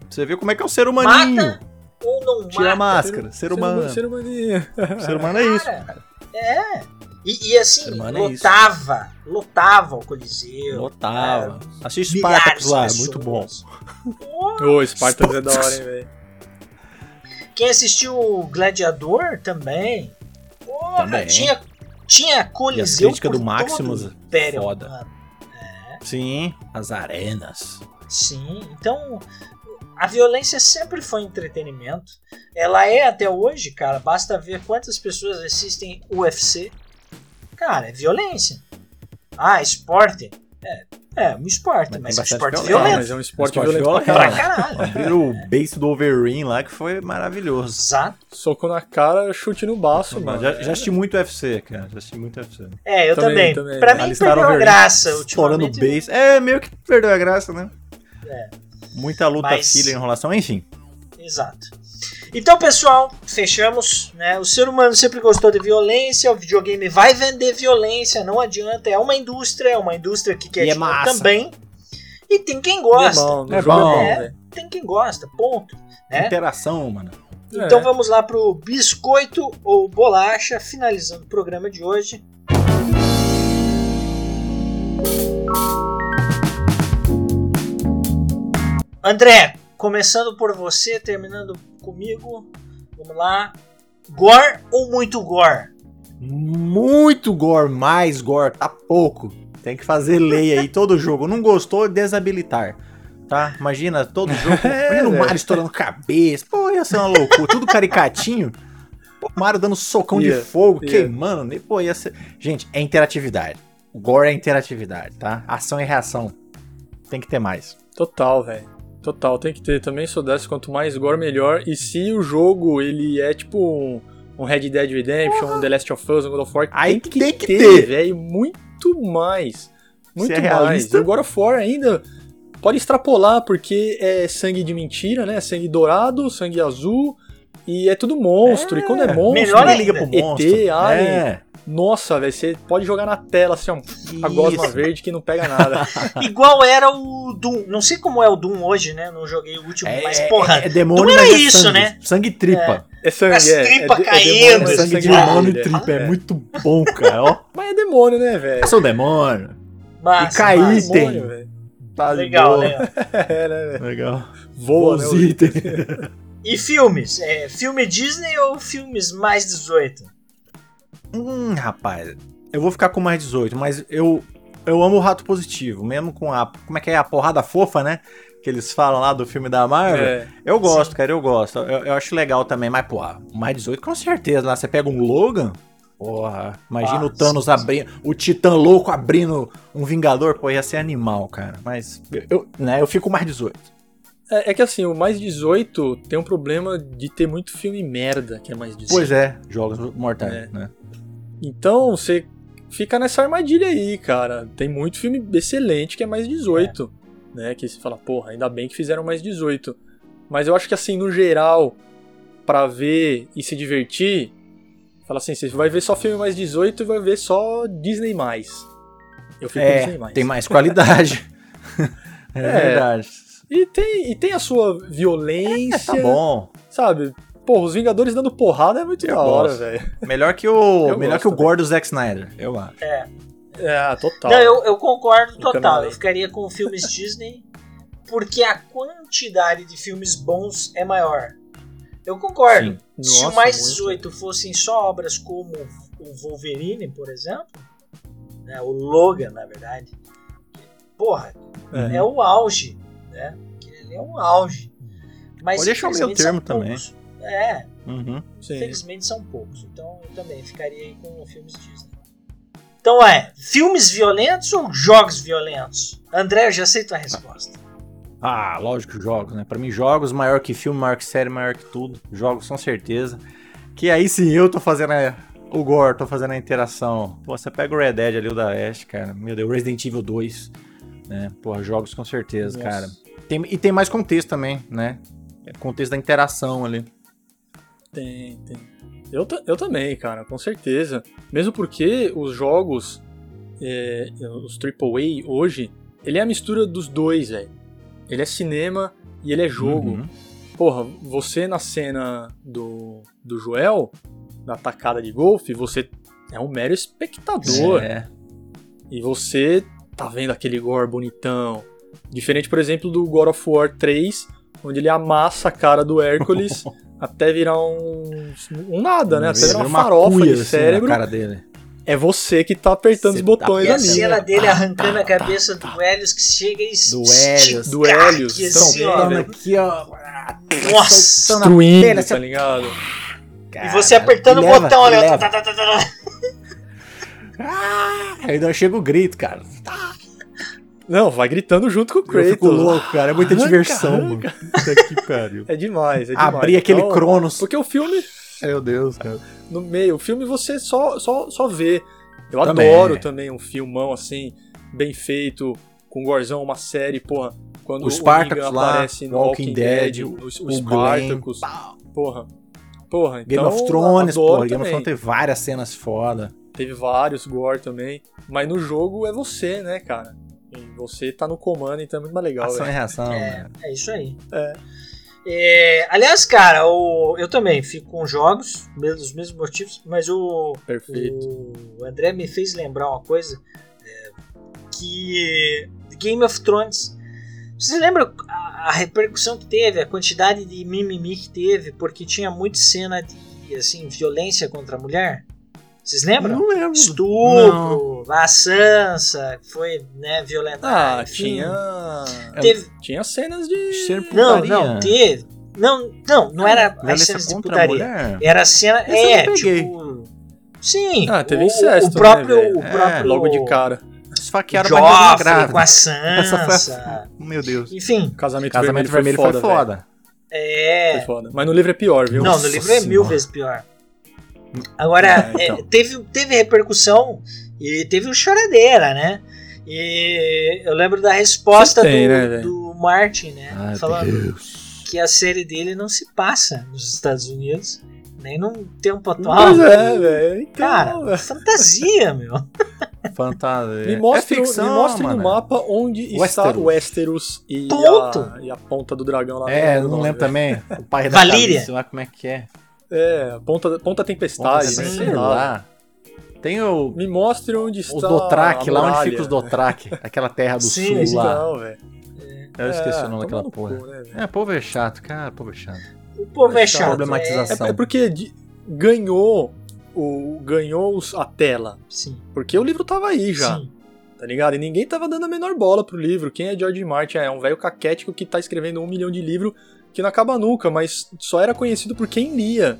Você vê como é que é o ser humaninho. mata ou não Tira a mata. máscara. Ser humano. Ser humaninho. Ser humano é isso. Cara, É. E, e assim, Ser humano é lotava. Lotava o Coliseu. Lotava. Assiste Milhares Spartacus lá, pessoas. muito bom. Ô, Spartans é da hora, hein, velho. Quem assistiu o Gladiador também. Porra, Também. Tinha, tinha E Coliseu. críticas por do Maximus, Império foda. Romano. Sim, as arenas. Sim, então a violência sempre foi entretenimento. Ela é até hoje, cara. Basta ver quantas pessoas assistem UFC. Cara, é violência. Ah, esporte. É, é um esporte, Mas mas, é um esporte. Ah, violento. mas é um esporte, Esporte violento pra violento. Pra caralho. Abriram o base do Wolverine lá, que foi maravilhoso. Exato. Soco na cara, chute no baço, mano. já, já assisti muito UFC, cara. Já assisti muito UFC. É, eu também. Também, também. Pra mim perdeu a Overeem graça Estourando ultimamente. base. É, meio que perdeu a graça, né? É. Muita luta, Mas- filha, enrolação, enfim. Exato. Então, pessoal, fechamos. Né? O ser humano sempre gostou de violência, o videogame vai vender violência, não adianta. É uma indústria, é uma indústria que quer é massa. também. E tem quem É gosta. bom, É jogo bom. é bom, velho. Tem quem gosta, ponto. Né? Interação, mano. Então É. vamos lá pro biscoito ou bolacha, finalizando o programa de hoje. André, começando por você, terminando comigo. Vamos lá. Gore ou muito gore? Muito gore, mais gore, tá pouco. Tem que fazer lei aí todo jogo. Não gostou, desabilitar. tá? Imagina todo jogo. É, imagina o. Mario estourando cabeça. Pô, ia ser uma loucura. Tudo caricatinho. Pô, o Mario dando socão Ia, de fogo, ia. queimando. Pô, ia ser. Gente, é interatividade. Gore é interatividade, tá? Ação e reação. Tem que ter mais. Total, velho. Total, tem que ter. Também sou dessa, quanto mais gore, melhor. E se o jogo, ele é tipo um, um Red Dead Redemption, um The Last of Us, um God of War, Aí tem que tem que ter, ter. velho. Muito mais. Muito é mais. realista. E o God of War ainda pode extrapolar, porque é sangue de mentira, né? Sangue dourado, sangue azul. E é tudo monstro. e quando é monstro, melhor Ninguém liga pro monstro. ET, Alien. É. nossa, velho, você pode jogar na tela assim, ó, a gosma verde que não pega nada. Igual era o Doom. Não sei como é o Doom hoje, né? Não joguei o último, É, mas é- porra. é demônio, não era mas é isso, sangue. né? Sangue tripa. É sangue, As é. tripas é, de- é caindo, demônio, É sangue de demônio e é. tripa. É muito bom, cara. Ó, Mas é demônio, né, velho? eu sou demônio. Massa, E cair, massa. tem. Demônio, velho. Tá Legal, né? É, né, velho? Legal. Voa, né? Os o- itens. E filmes? É, filme Disney ou filmes mais 18? Hum, rapaz. Eu vou ficar com mais 18, mas eu, eu amo o Rato Positivo. Mesmo com a. Como é que é? A porrada fofa, né? Que eles falam lá do filme da Marvel. É. Eu gosto, Sim. cara, eu gosto. Eu, eu acho legal também, mas, pô, mais 18 com certeza. Lá você pega um Logan. Porra, imagina Ah, o Thanos abrindo. O Titã louco abrindo um Vingador. Pô, ia ser animal, cara. Mas eu, eu, né, eu fico mais 18. É, é que assim, o mais 18 tem um problema de ter muito filme merda que é mais 18. Pois é, jogos mortais, É. né? Então você fica nessa armadilha aí, cara. Tem muito filme excelente que é mais 18. Né? Que você fala, porra, ainda bem que fizeram mais 18. Mas eu acho que assim, no geral, pra ver e se divertir, fala assim, você vai ver só filme mais 18 e vai ver só Disney mais. Eu fico com Disney É, mais. tem mais qualidade. é, É. verdade. E tem, e tem a sua violência. Tá bom. Sabe? Porra, os Vingadores dando porrada é muito Eu da hora, velho. Melhor que o, Eu melhor que o também. gore do Zack Snyder, eu acho. É, total. Não, eu, eu concordo total. Eu ficaria com filmes Disney porque a quantidade de filmes bons é maior. Eu concordo. Sim. Se o Nossa, mais muito. 18 fossem só obras como o Wolverine, por exemplo, né, o Logan, na verdade, porra, É. é, o auge, né? Ele é um auge. Mas Pode deixar o meio infelizmente, termo também. poucos. É, Uhum. Sim. infelizmente são poucos. Então eu também ficaria aí com filmes Disney. Então é, filmes violentos ou jogos violentos? André, eu já sei tua resposta. Ah, lógico, jogos, né? Pra mim, jogos maior que filme, maior que série, maior que tudo. Jogos, com certeza. Que aí sim eu tô fazendo a- o gore, tô fazendo a interação. Pô, você pega o Red Dead ali, o da Ash, cara. Meu Deus, Resident Evil 2. Né? Pô, jogos com certeza, Nossa. cara. Tem- e tem mais contexto também, né? É contexto da interação ali. Tem, tem. Eu, eu também, cara, com certeza. Mesmo porque os jogos, é, os AAA hoje, ele é a mistura dos dois, velho. Ele é cinema e ele é jogo. Uhum. Porra, você na cena do, do Joel, na tacada de golfe, você é um mero espectador. É. E você tá vendo aquele gore bonitão. Diferente, por exemplo, do God of War 3, onde ele amassa a cara do Hércules até virar um, um nada, né? Até virar Vira uma farofa cuia, de assim, na cérebro. cara dele. É você que tá apertando Você os botões E a ali. cena né? dele arrancando a cabeça do Helios que chega e Do estica Helios. Do Helios, aqui, assim, ó, velho. aqui, ó. Nossa! a Destruindo, pele, tá assim, ligado? E você apertando o leva, botão, e né? leva. Tá, tá, tá, tá, tá. Aí daí chega o grito, cara. Não, vai gritando junto com o Eu Kratos. fico louco, cara. É muita Arranca, diversão, arranca. mano. Puta que pariu. É demais, é demais. Abrir aquele Então, Cronos. Porque o filme, Meu Deus, cara. no meio, o filme você só, só, só vê. Eu Também. adoro também um filmão assim, bem feito, com gorzão, uma série, porra. Quando O Spartacus lá, aparece no Walking Walking Dead, Dead, o, o, o Spartacus, porra. Porra, Game então, of Thrones, porra. Game of também. Thrones teve várias cenas foda. Teve vários gore também. Mas no jogo é você, né, cara? Você tá no comando, então é muito mais legal, Ação e velho. reação. É, né? é isso aí. É. É, aliás, cara, o- eu também fico com jogos, pelos mesmos motivos, mas o, Perfeito. o André me fez lembrar uma coisa é, que Game of Thrones. Vocês lembram a, a repercussão que teve, a quantidade de mimimi que teve, porque tinha muita cena de assim, violência contra a mulher? Vocês lembram? Não lembro. Estupro, a Sansa, que foi né, violentada. Ah, enfim. tinha. Teve- Tinha cenas de. Ser Não, putaria. não, teve. Não, não, não era as cenas de a putaria. Era a cena. Essa é, não tipo. Sim. Ah, teve o, incesto, o próprio, né, o É, próprio Logo de cara. Esfaquearam mais uma grávida. com a Essa foi a- Sansa. Meu Deus. Enfim, Casamento, Casamento Vermelho, Vermelho foi velho. foda. é. Foi foda. Mas no livro é pior, viu? Não, Nossa no livro é mil Senhora. vezes pior. Agora, É, então. é, teve, teve repercussão e teve o choradeira, né? E eu lembro da resposta tem, do, né, do Martin, né? Ai, falando Deus. que a série dele não se passa nos Estados Unidos, nem num tempo atual. Pois é, velho. Então, Cara, velho. fantasia, meu. Fantasia. Me mostre, é ficção, me mostre mano. no mapa onde está Westeros. Westeros e Ponto. a, e a ponta do dragão lá. É, não lembro também. O pai da Valíria. Calice lá, como é que é? É, ponta, ponta tempestade, Sim. né? Sei lá. Tem o, Me mostre onde está os Dothraki, a lá onde fica os Dothraki. Aquela terra do Sim, sul lá. Não, velho. Eu esqueci o nome É, daquela porra. cu, né? É, povo é chato, cara, povo é chato. O povo é chato. Problematização. É, é porque de- ganhou o ganhou os- a tela. É, sim, Porque o livro tava aí já, sim. tá ligado? E ninguém tava dando a menor bola pro livro. Quem é George Martin? É um velho caquético que tá escrevendo um milhão de livros que não acaba nunca, mas só era conhecido por quem lia.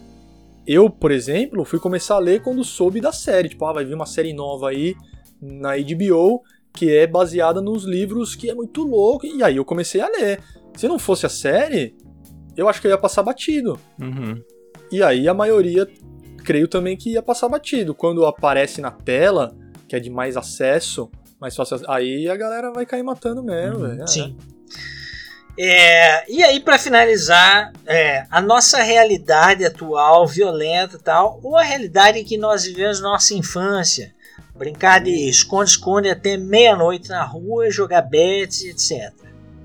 Eu, por exemplo, fui começar a ler quando soube da série. Tipo, ah, vai vir uma série nova aí na HBO que é baseada nos livros que é muito louco. E aí eu comecei a ler. Se não fosse a série, eu acho que eu ia passar batido. Uhum. E aí a maioria, creio também que ia passar batido. Quando aparece na tela, que é de mais acesso, mais fácil, aí a galera vai cair matando mesmo, Uhum, velho. É. Sim. É, e aí, pra finalizar, é, a nossa realidade atual, violenta tal, ou a realidade que nós vivemos na nossa infância, brincar de esconde-esconde até meia-noite na rua, jogar bets, etc.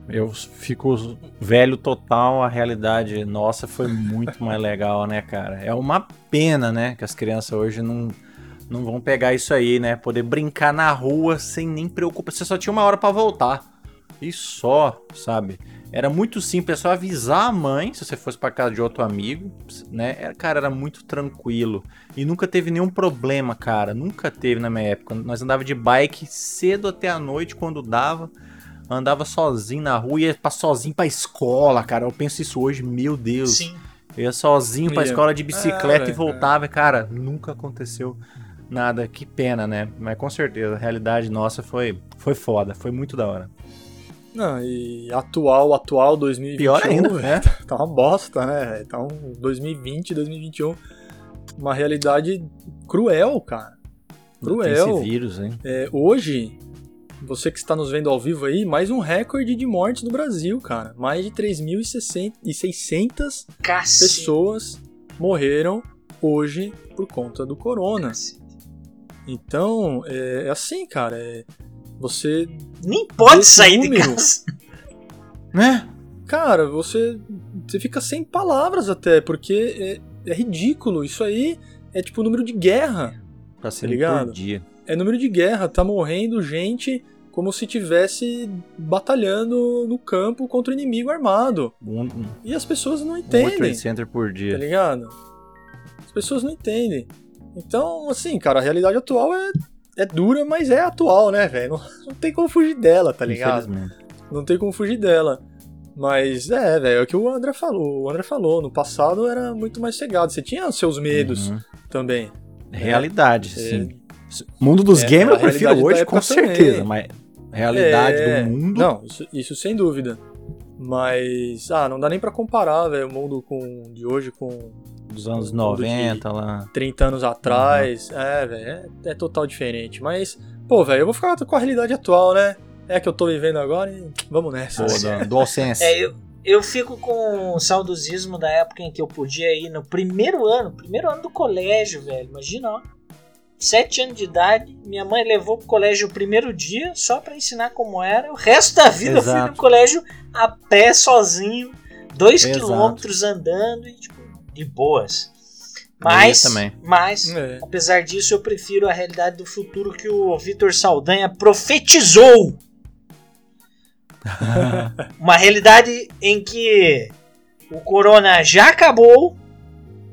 Eu fico velho total, a realidade nossa foi muito mais legal, né, cara? É uma pena, né, que as crianças hoje não, não vão pegar isso aí, né? Poder brincar na rua sem nem preocupação. Você só tinha uma hora pra voltar. E só, sabe? Era muito simples, é só avisar a mãe se você fosse pra casa de outro amigo, né? Era- Cara, era muito tranquilo. E nunca teve nenhum problema, cara. Nunca teve na minha época. Nós andava de bike cedo até a noite quando dava. Andava sozinho na rua, ia pra sozinho pra escola, cara. Eu penso isso hoje, meu Deus. Sim. Eu ia sozinho pra Ia. escola de bicicleta É, e voltava, e, cara, nunca aconteceu nada. Que pena, né? Mas com certeza, a realidade nossa foi, foi foda, foi muito da hora. Não, e atual, atual 2021, Pior ainda, né? tá uma bosta, né? Tá um 2020, 2021, uma realidade cruel, cara. Cruel. Esse vírus, hein? É, hoje, você que está nos vendo ao vivo aí, mais um recorde de mortes no Brasil, cara. Mais de 3.600 Cacete. pessoas morreram hoje por conta do corona. Cacete. Então, é, é assim, cara. é- você. Nem pode sair de número- casa. Né? Cara, você. Você fica sem palavras até, porque é, é ridículo. Isso aí é tipo número de guerra. Tá sendo ligado? por dia. É número de guerra. Tá morrendo gente como se tivesse batalhando no campo contra o inimigo armado. Um, um, E as pessoas não um World entendem. Trade Center por tá dia. ligado? As pessoas não entendem. Então, assim, cara, a realidade atual é, é dura, mas é atual, né, velho? Não, não tem como fugir dela, tá ligado? Não tem como fugir dela. Mas é, velho, é o que o André falou. O André falou, no passado era muito mais cegado. Você tinha os seus medos Uhum. também. Realidade, É. sim. Mundo dos É, games eu prefiro hoje, com certeza. também. Mas realidade É, do mundo. Não, isso, isso sem dúvida. Mas, ah, não dá nem pra comparar, velho, o mundo com, de hoje com Dos anos mundo 90 lá. 30 anos atrás. É, velho, é, é total diferente. Mas, pô, velho, eu vou ficar com a realidade atual, né? É a que eu tô vivendo agora e vamos nessa. Pô, da DualSense. É, eu, eu fico com o saudosismo da época em que eu podia ir no primeiro ano, primeiro ano do colégio, velho. Imagina, ó. Sete anos de idade, minha mãe levou pro colégio o primeiro dia só pra ensinar como era. O resto da vida eu fui Exato. no colégio a pé, sozinho, dois Exato. quilômetros andando e, tipo, de boas. Eu Mas, mas É. apesar disso, eu prefiro a realidade do futuro que o Vitor Saldanha profetizou. Uma realidade em que o Corona já acabou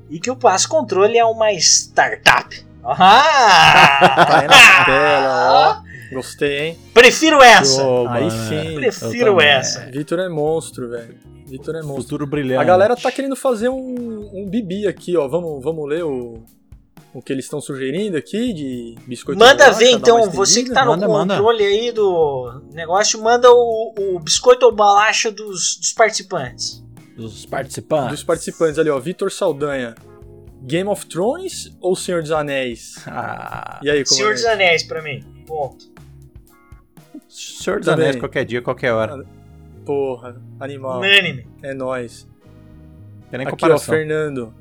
e que o Passo Controle é uma startup. Ah! Tá aí na tela, ó. Gostei, hein? Prefiro essa. Ô, Aí sim. Prefiro essa. Vitor é monstro, velho. Vitor é monstro. Futuro brilhante. A galera tá querendo fazer um, um bibi aqui, ó. Vamos, vamos ler o, o que eles estão sugerindo aqui de biscoito Manda bolacha, ver então, você que tá no Manda, manda. controle aí do negócio, manda o, o biscoito ou bolacha dos, dos participantes. Dos participantes. Dos participantes ali, ó. Vitor Saldanha. Game of Thrones ou Senhor dos Anéis? Ah, E aí, como Senhor dos Anéis pra mim. Ponto. Senhor dos Também. Anéis, qualquer dia, qualquer hora. Porra, animal. Unânime. É nóis. Tem nem Aqui, ó, comparação. Fernando.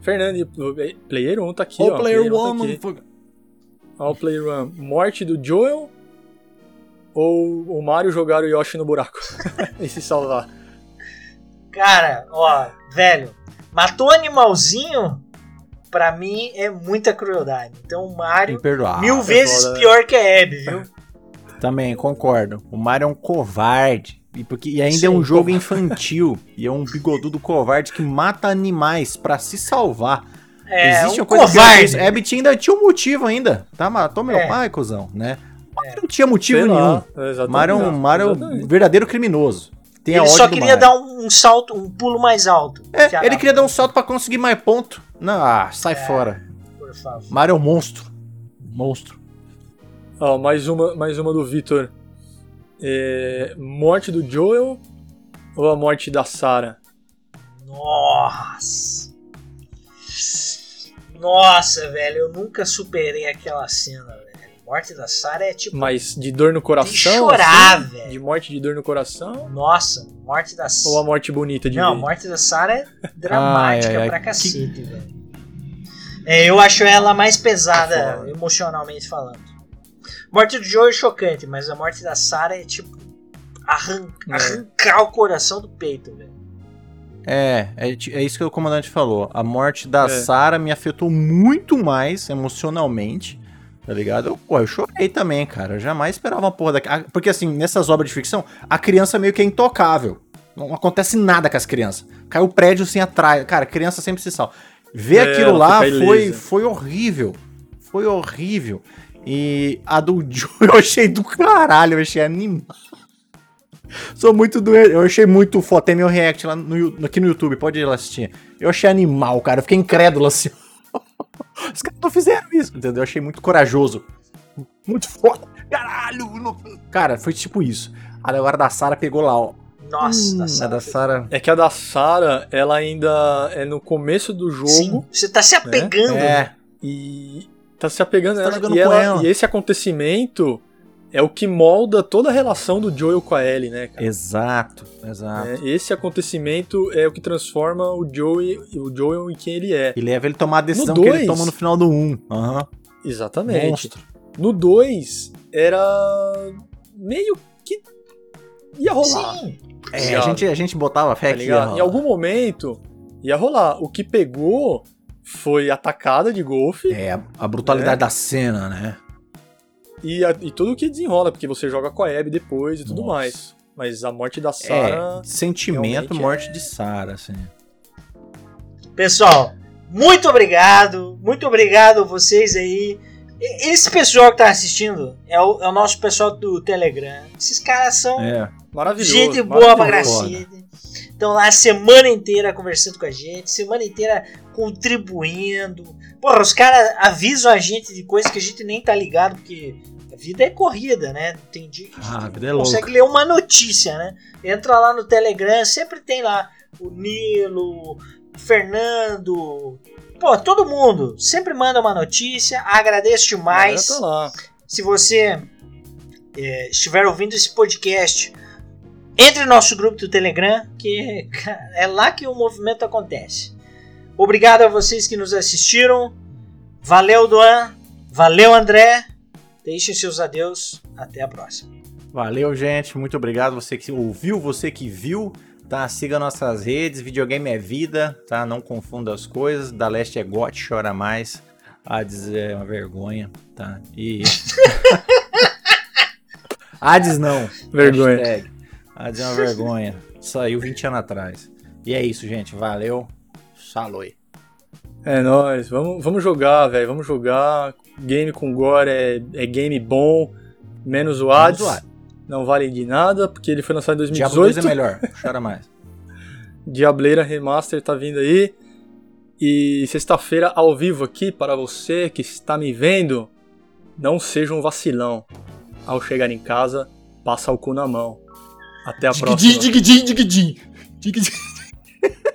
Fernando, Player 1 tá aqui, Ô, ó. Player 1 tá One, aqui. Ó, o Player 1. Morte do Joel ou o Mario jogar o Yoshi no buraco? e se salvar. Cara, ó, velho, matou animalzinho, pra mim é muita crueldade. Então o Mario, mil vezes foda, né? pior que a Abby, viu? Também, concordo. O Mario é um covarde. E, porque, e ainda Sim, é um jogo covarde. infantil. e é um bigodudo covarde que mata animais pra se salvar. É, Existe um uma coisa covarde. que Abby ainda tinha um motivo ainda. Tá? Matou meu É. pai, cuzão, né? Mario não tinha motivo Sei nenhum. lá. Mario, é um- Mario é um verdadeiro criminoso. Tem a Ele só queria dar um, um salto, um pulo mais alto. É, Filha ele queria dar um salto pra conseguir mais ponto. Não, ah, sai fora. Por favor. Mario é um monstro. Monstro. Ó, mais uma, mais uma do Vitor. É, morte do Joel ou a morte da Sarah? Nossa. Nossa, velho, eu nunca superei aquela cena, velho. Morte da Sarah é tipo. Mas de dor no coração? De chorar, assim? velho. De morte de dor no coração? Nossa, morte da Ou a morte bonita de Não, a morte da Sarah é dramática Ai, ai, ai, pra que- cacete, velho. É, eu acho ela mais pesada, É foda. emocionalmente falando. Morte do Joe é chocante, mas a morte da Sarah é tipo. arran- É. arrancar o coração do peito, velho. É, é, é isso que o comandante falou. A morte da É. Sarah me afetou muito mais emocionalmente, tá ligado? Eu, pô, eu chorei também, cara. Eu jamais esperava uma porra daquela. Porque assim, nessas obras de ficção, a criança meio que é intocável. Não acontece nada com as crianças. Cai o prédio sem atrás. Cara, criança sempre se salva. Ver É, aquilo lá foi, ilesa. foi horrível. Foi horrível. E a do Joe eu achei do caralho, eu achei animal. Sou muito doente. Eu achei muito foda. Tem meu react lá no, aqui no YouTube, pode ir lá assistir. Eu achei animal, cara. Eu fiquei incrédulo assim. Os caras não fizeram isso, entendeu? Eu achei muito corajoso. Muito foda. Caralho! Cara, foi tipo isso. Aí agora da Sarah pegou lá, ó. Nossa, Hum, da a Sarah. da Sarah. É que a da Sarah, ela ainda é no começo do jogo Sim, você tá se apegando. É, e tá se apegando Você tá ela, jogando e, com ela- ela. e esse acontecimento é o que molda toda a relação do Joel com a Ellie, né, cara? exato, exato. É, esse acontecimento é o que transforma o Joel, o Joel em quem ele é. E leva ele a tomar a decisão No que ele dois- toma no final do 1. Aham. Exatamente. Monstro. No 2, era meio que ia rolar. Sim. É, a gente, a gente botava fé Tá que ia ligado? rolar. Em algum momento ia rolar. O que pegou foi a tacada de golfe É, a- brutalidade É. da cena, né? E, a- e tudo o que desenrola, porque você joga com a Abby depois e tudo Nossa. mais. Mas a morte da Sarah. É, sentimento, morte é- de Sarah, assim. Pessoal, muito obrigado. Muito obrigado a vocês aí. Esse pessoal que tá assistindo é o, é o nosso pessoal do Telegram. Esses caras são É. Maravilhoso. gente boa pra gracete. Estão lá a semana inteira conversando com a gente, semana inteira contribuindo. Porra, os caras avisam a gente de coisas que a gente nem tá ligado, porque a vida é corrida, né? Tem dia que a gente Ah, a vida é não consegue ler uma notícia, né? Entra lá no Telegram, sempre tem lá o Nilo, o Fernando. Pô, todo mundo sempre manda uma notícia. Agradeço demais. Tá. Se você é, estiver ouvindo esse podcast, entre no nosso grupo do Telegram, que é lá que o movimento acontece. Obrigado a vocês que nos assistiram. Valeu, Duan. Valeu, André. Deixem seus adeus. Até a próxima. Valeu, gente. Muito obrigado. Você que ouviu, você que viu. Tá? Siga nossas redes. Videogame é vida, tá? Não confunda as coisas. Da Leste é gote, chora mais. Hades é uma vergonha, tá? E. Hades não. Vergonha. Hashtag. Hades é uma vergonha. Saiu 20 anos atrás. E é isso, gente. Valeu. Saloi. É nóis, vamos, vamos jogar, velho. Vamos jogar. Game com gore é, é game bom, menos o ads. Menos o ad. Não vale de nada, porque ele foi lançado em Diablo 2 2018. é melhor, chora mais. Diableira Remaster tá vindo aí. E sexta-feira ao vivo aqui para você que está me vendo. Não seja um vacilão. Ao chegar em casa, passa o cu na mão. Até a próxima.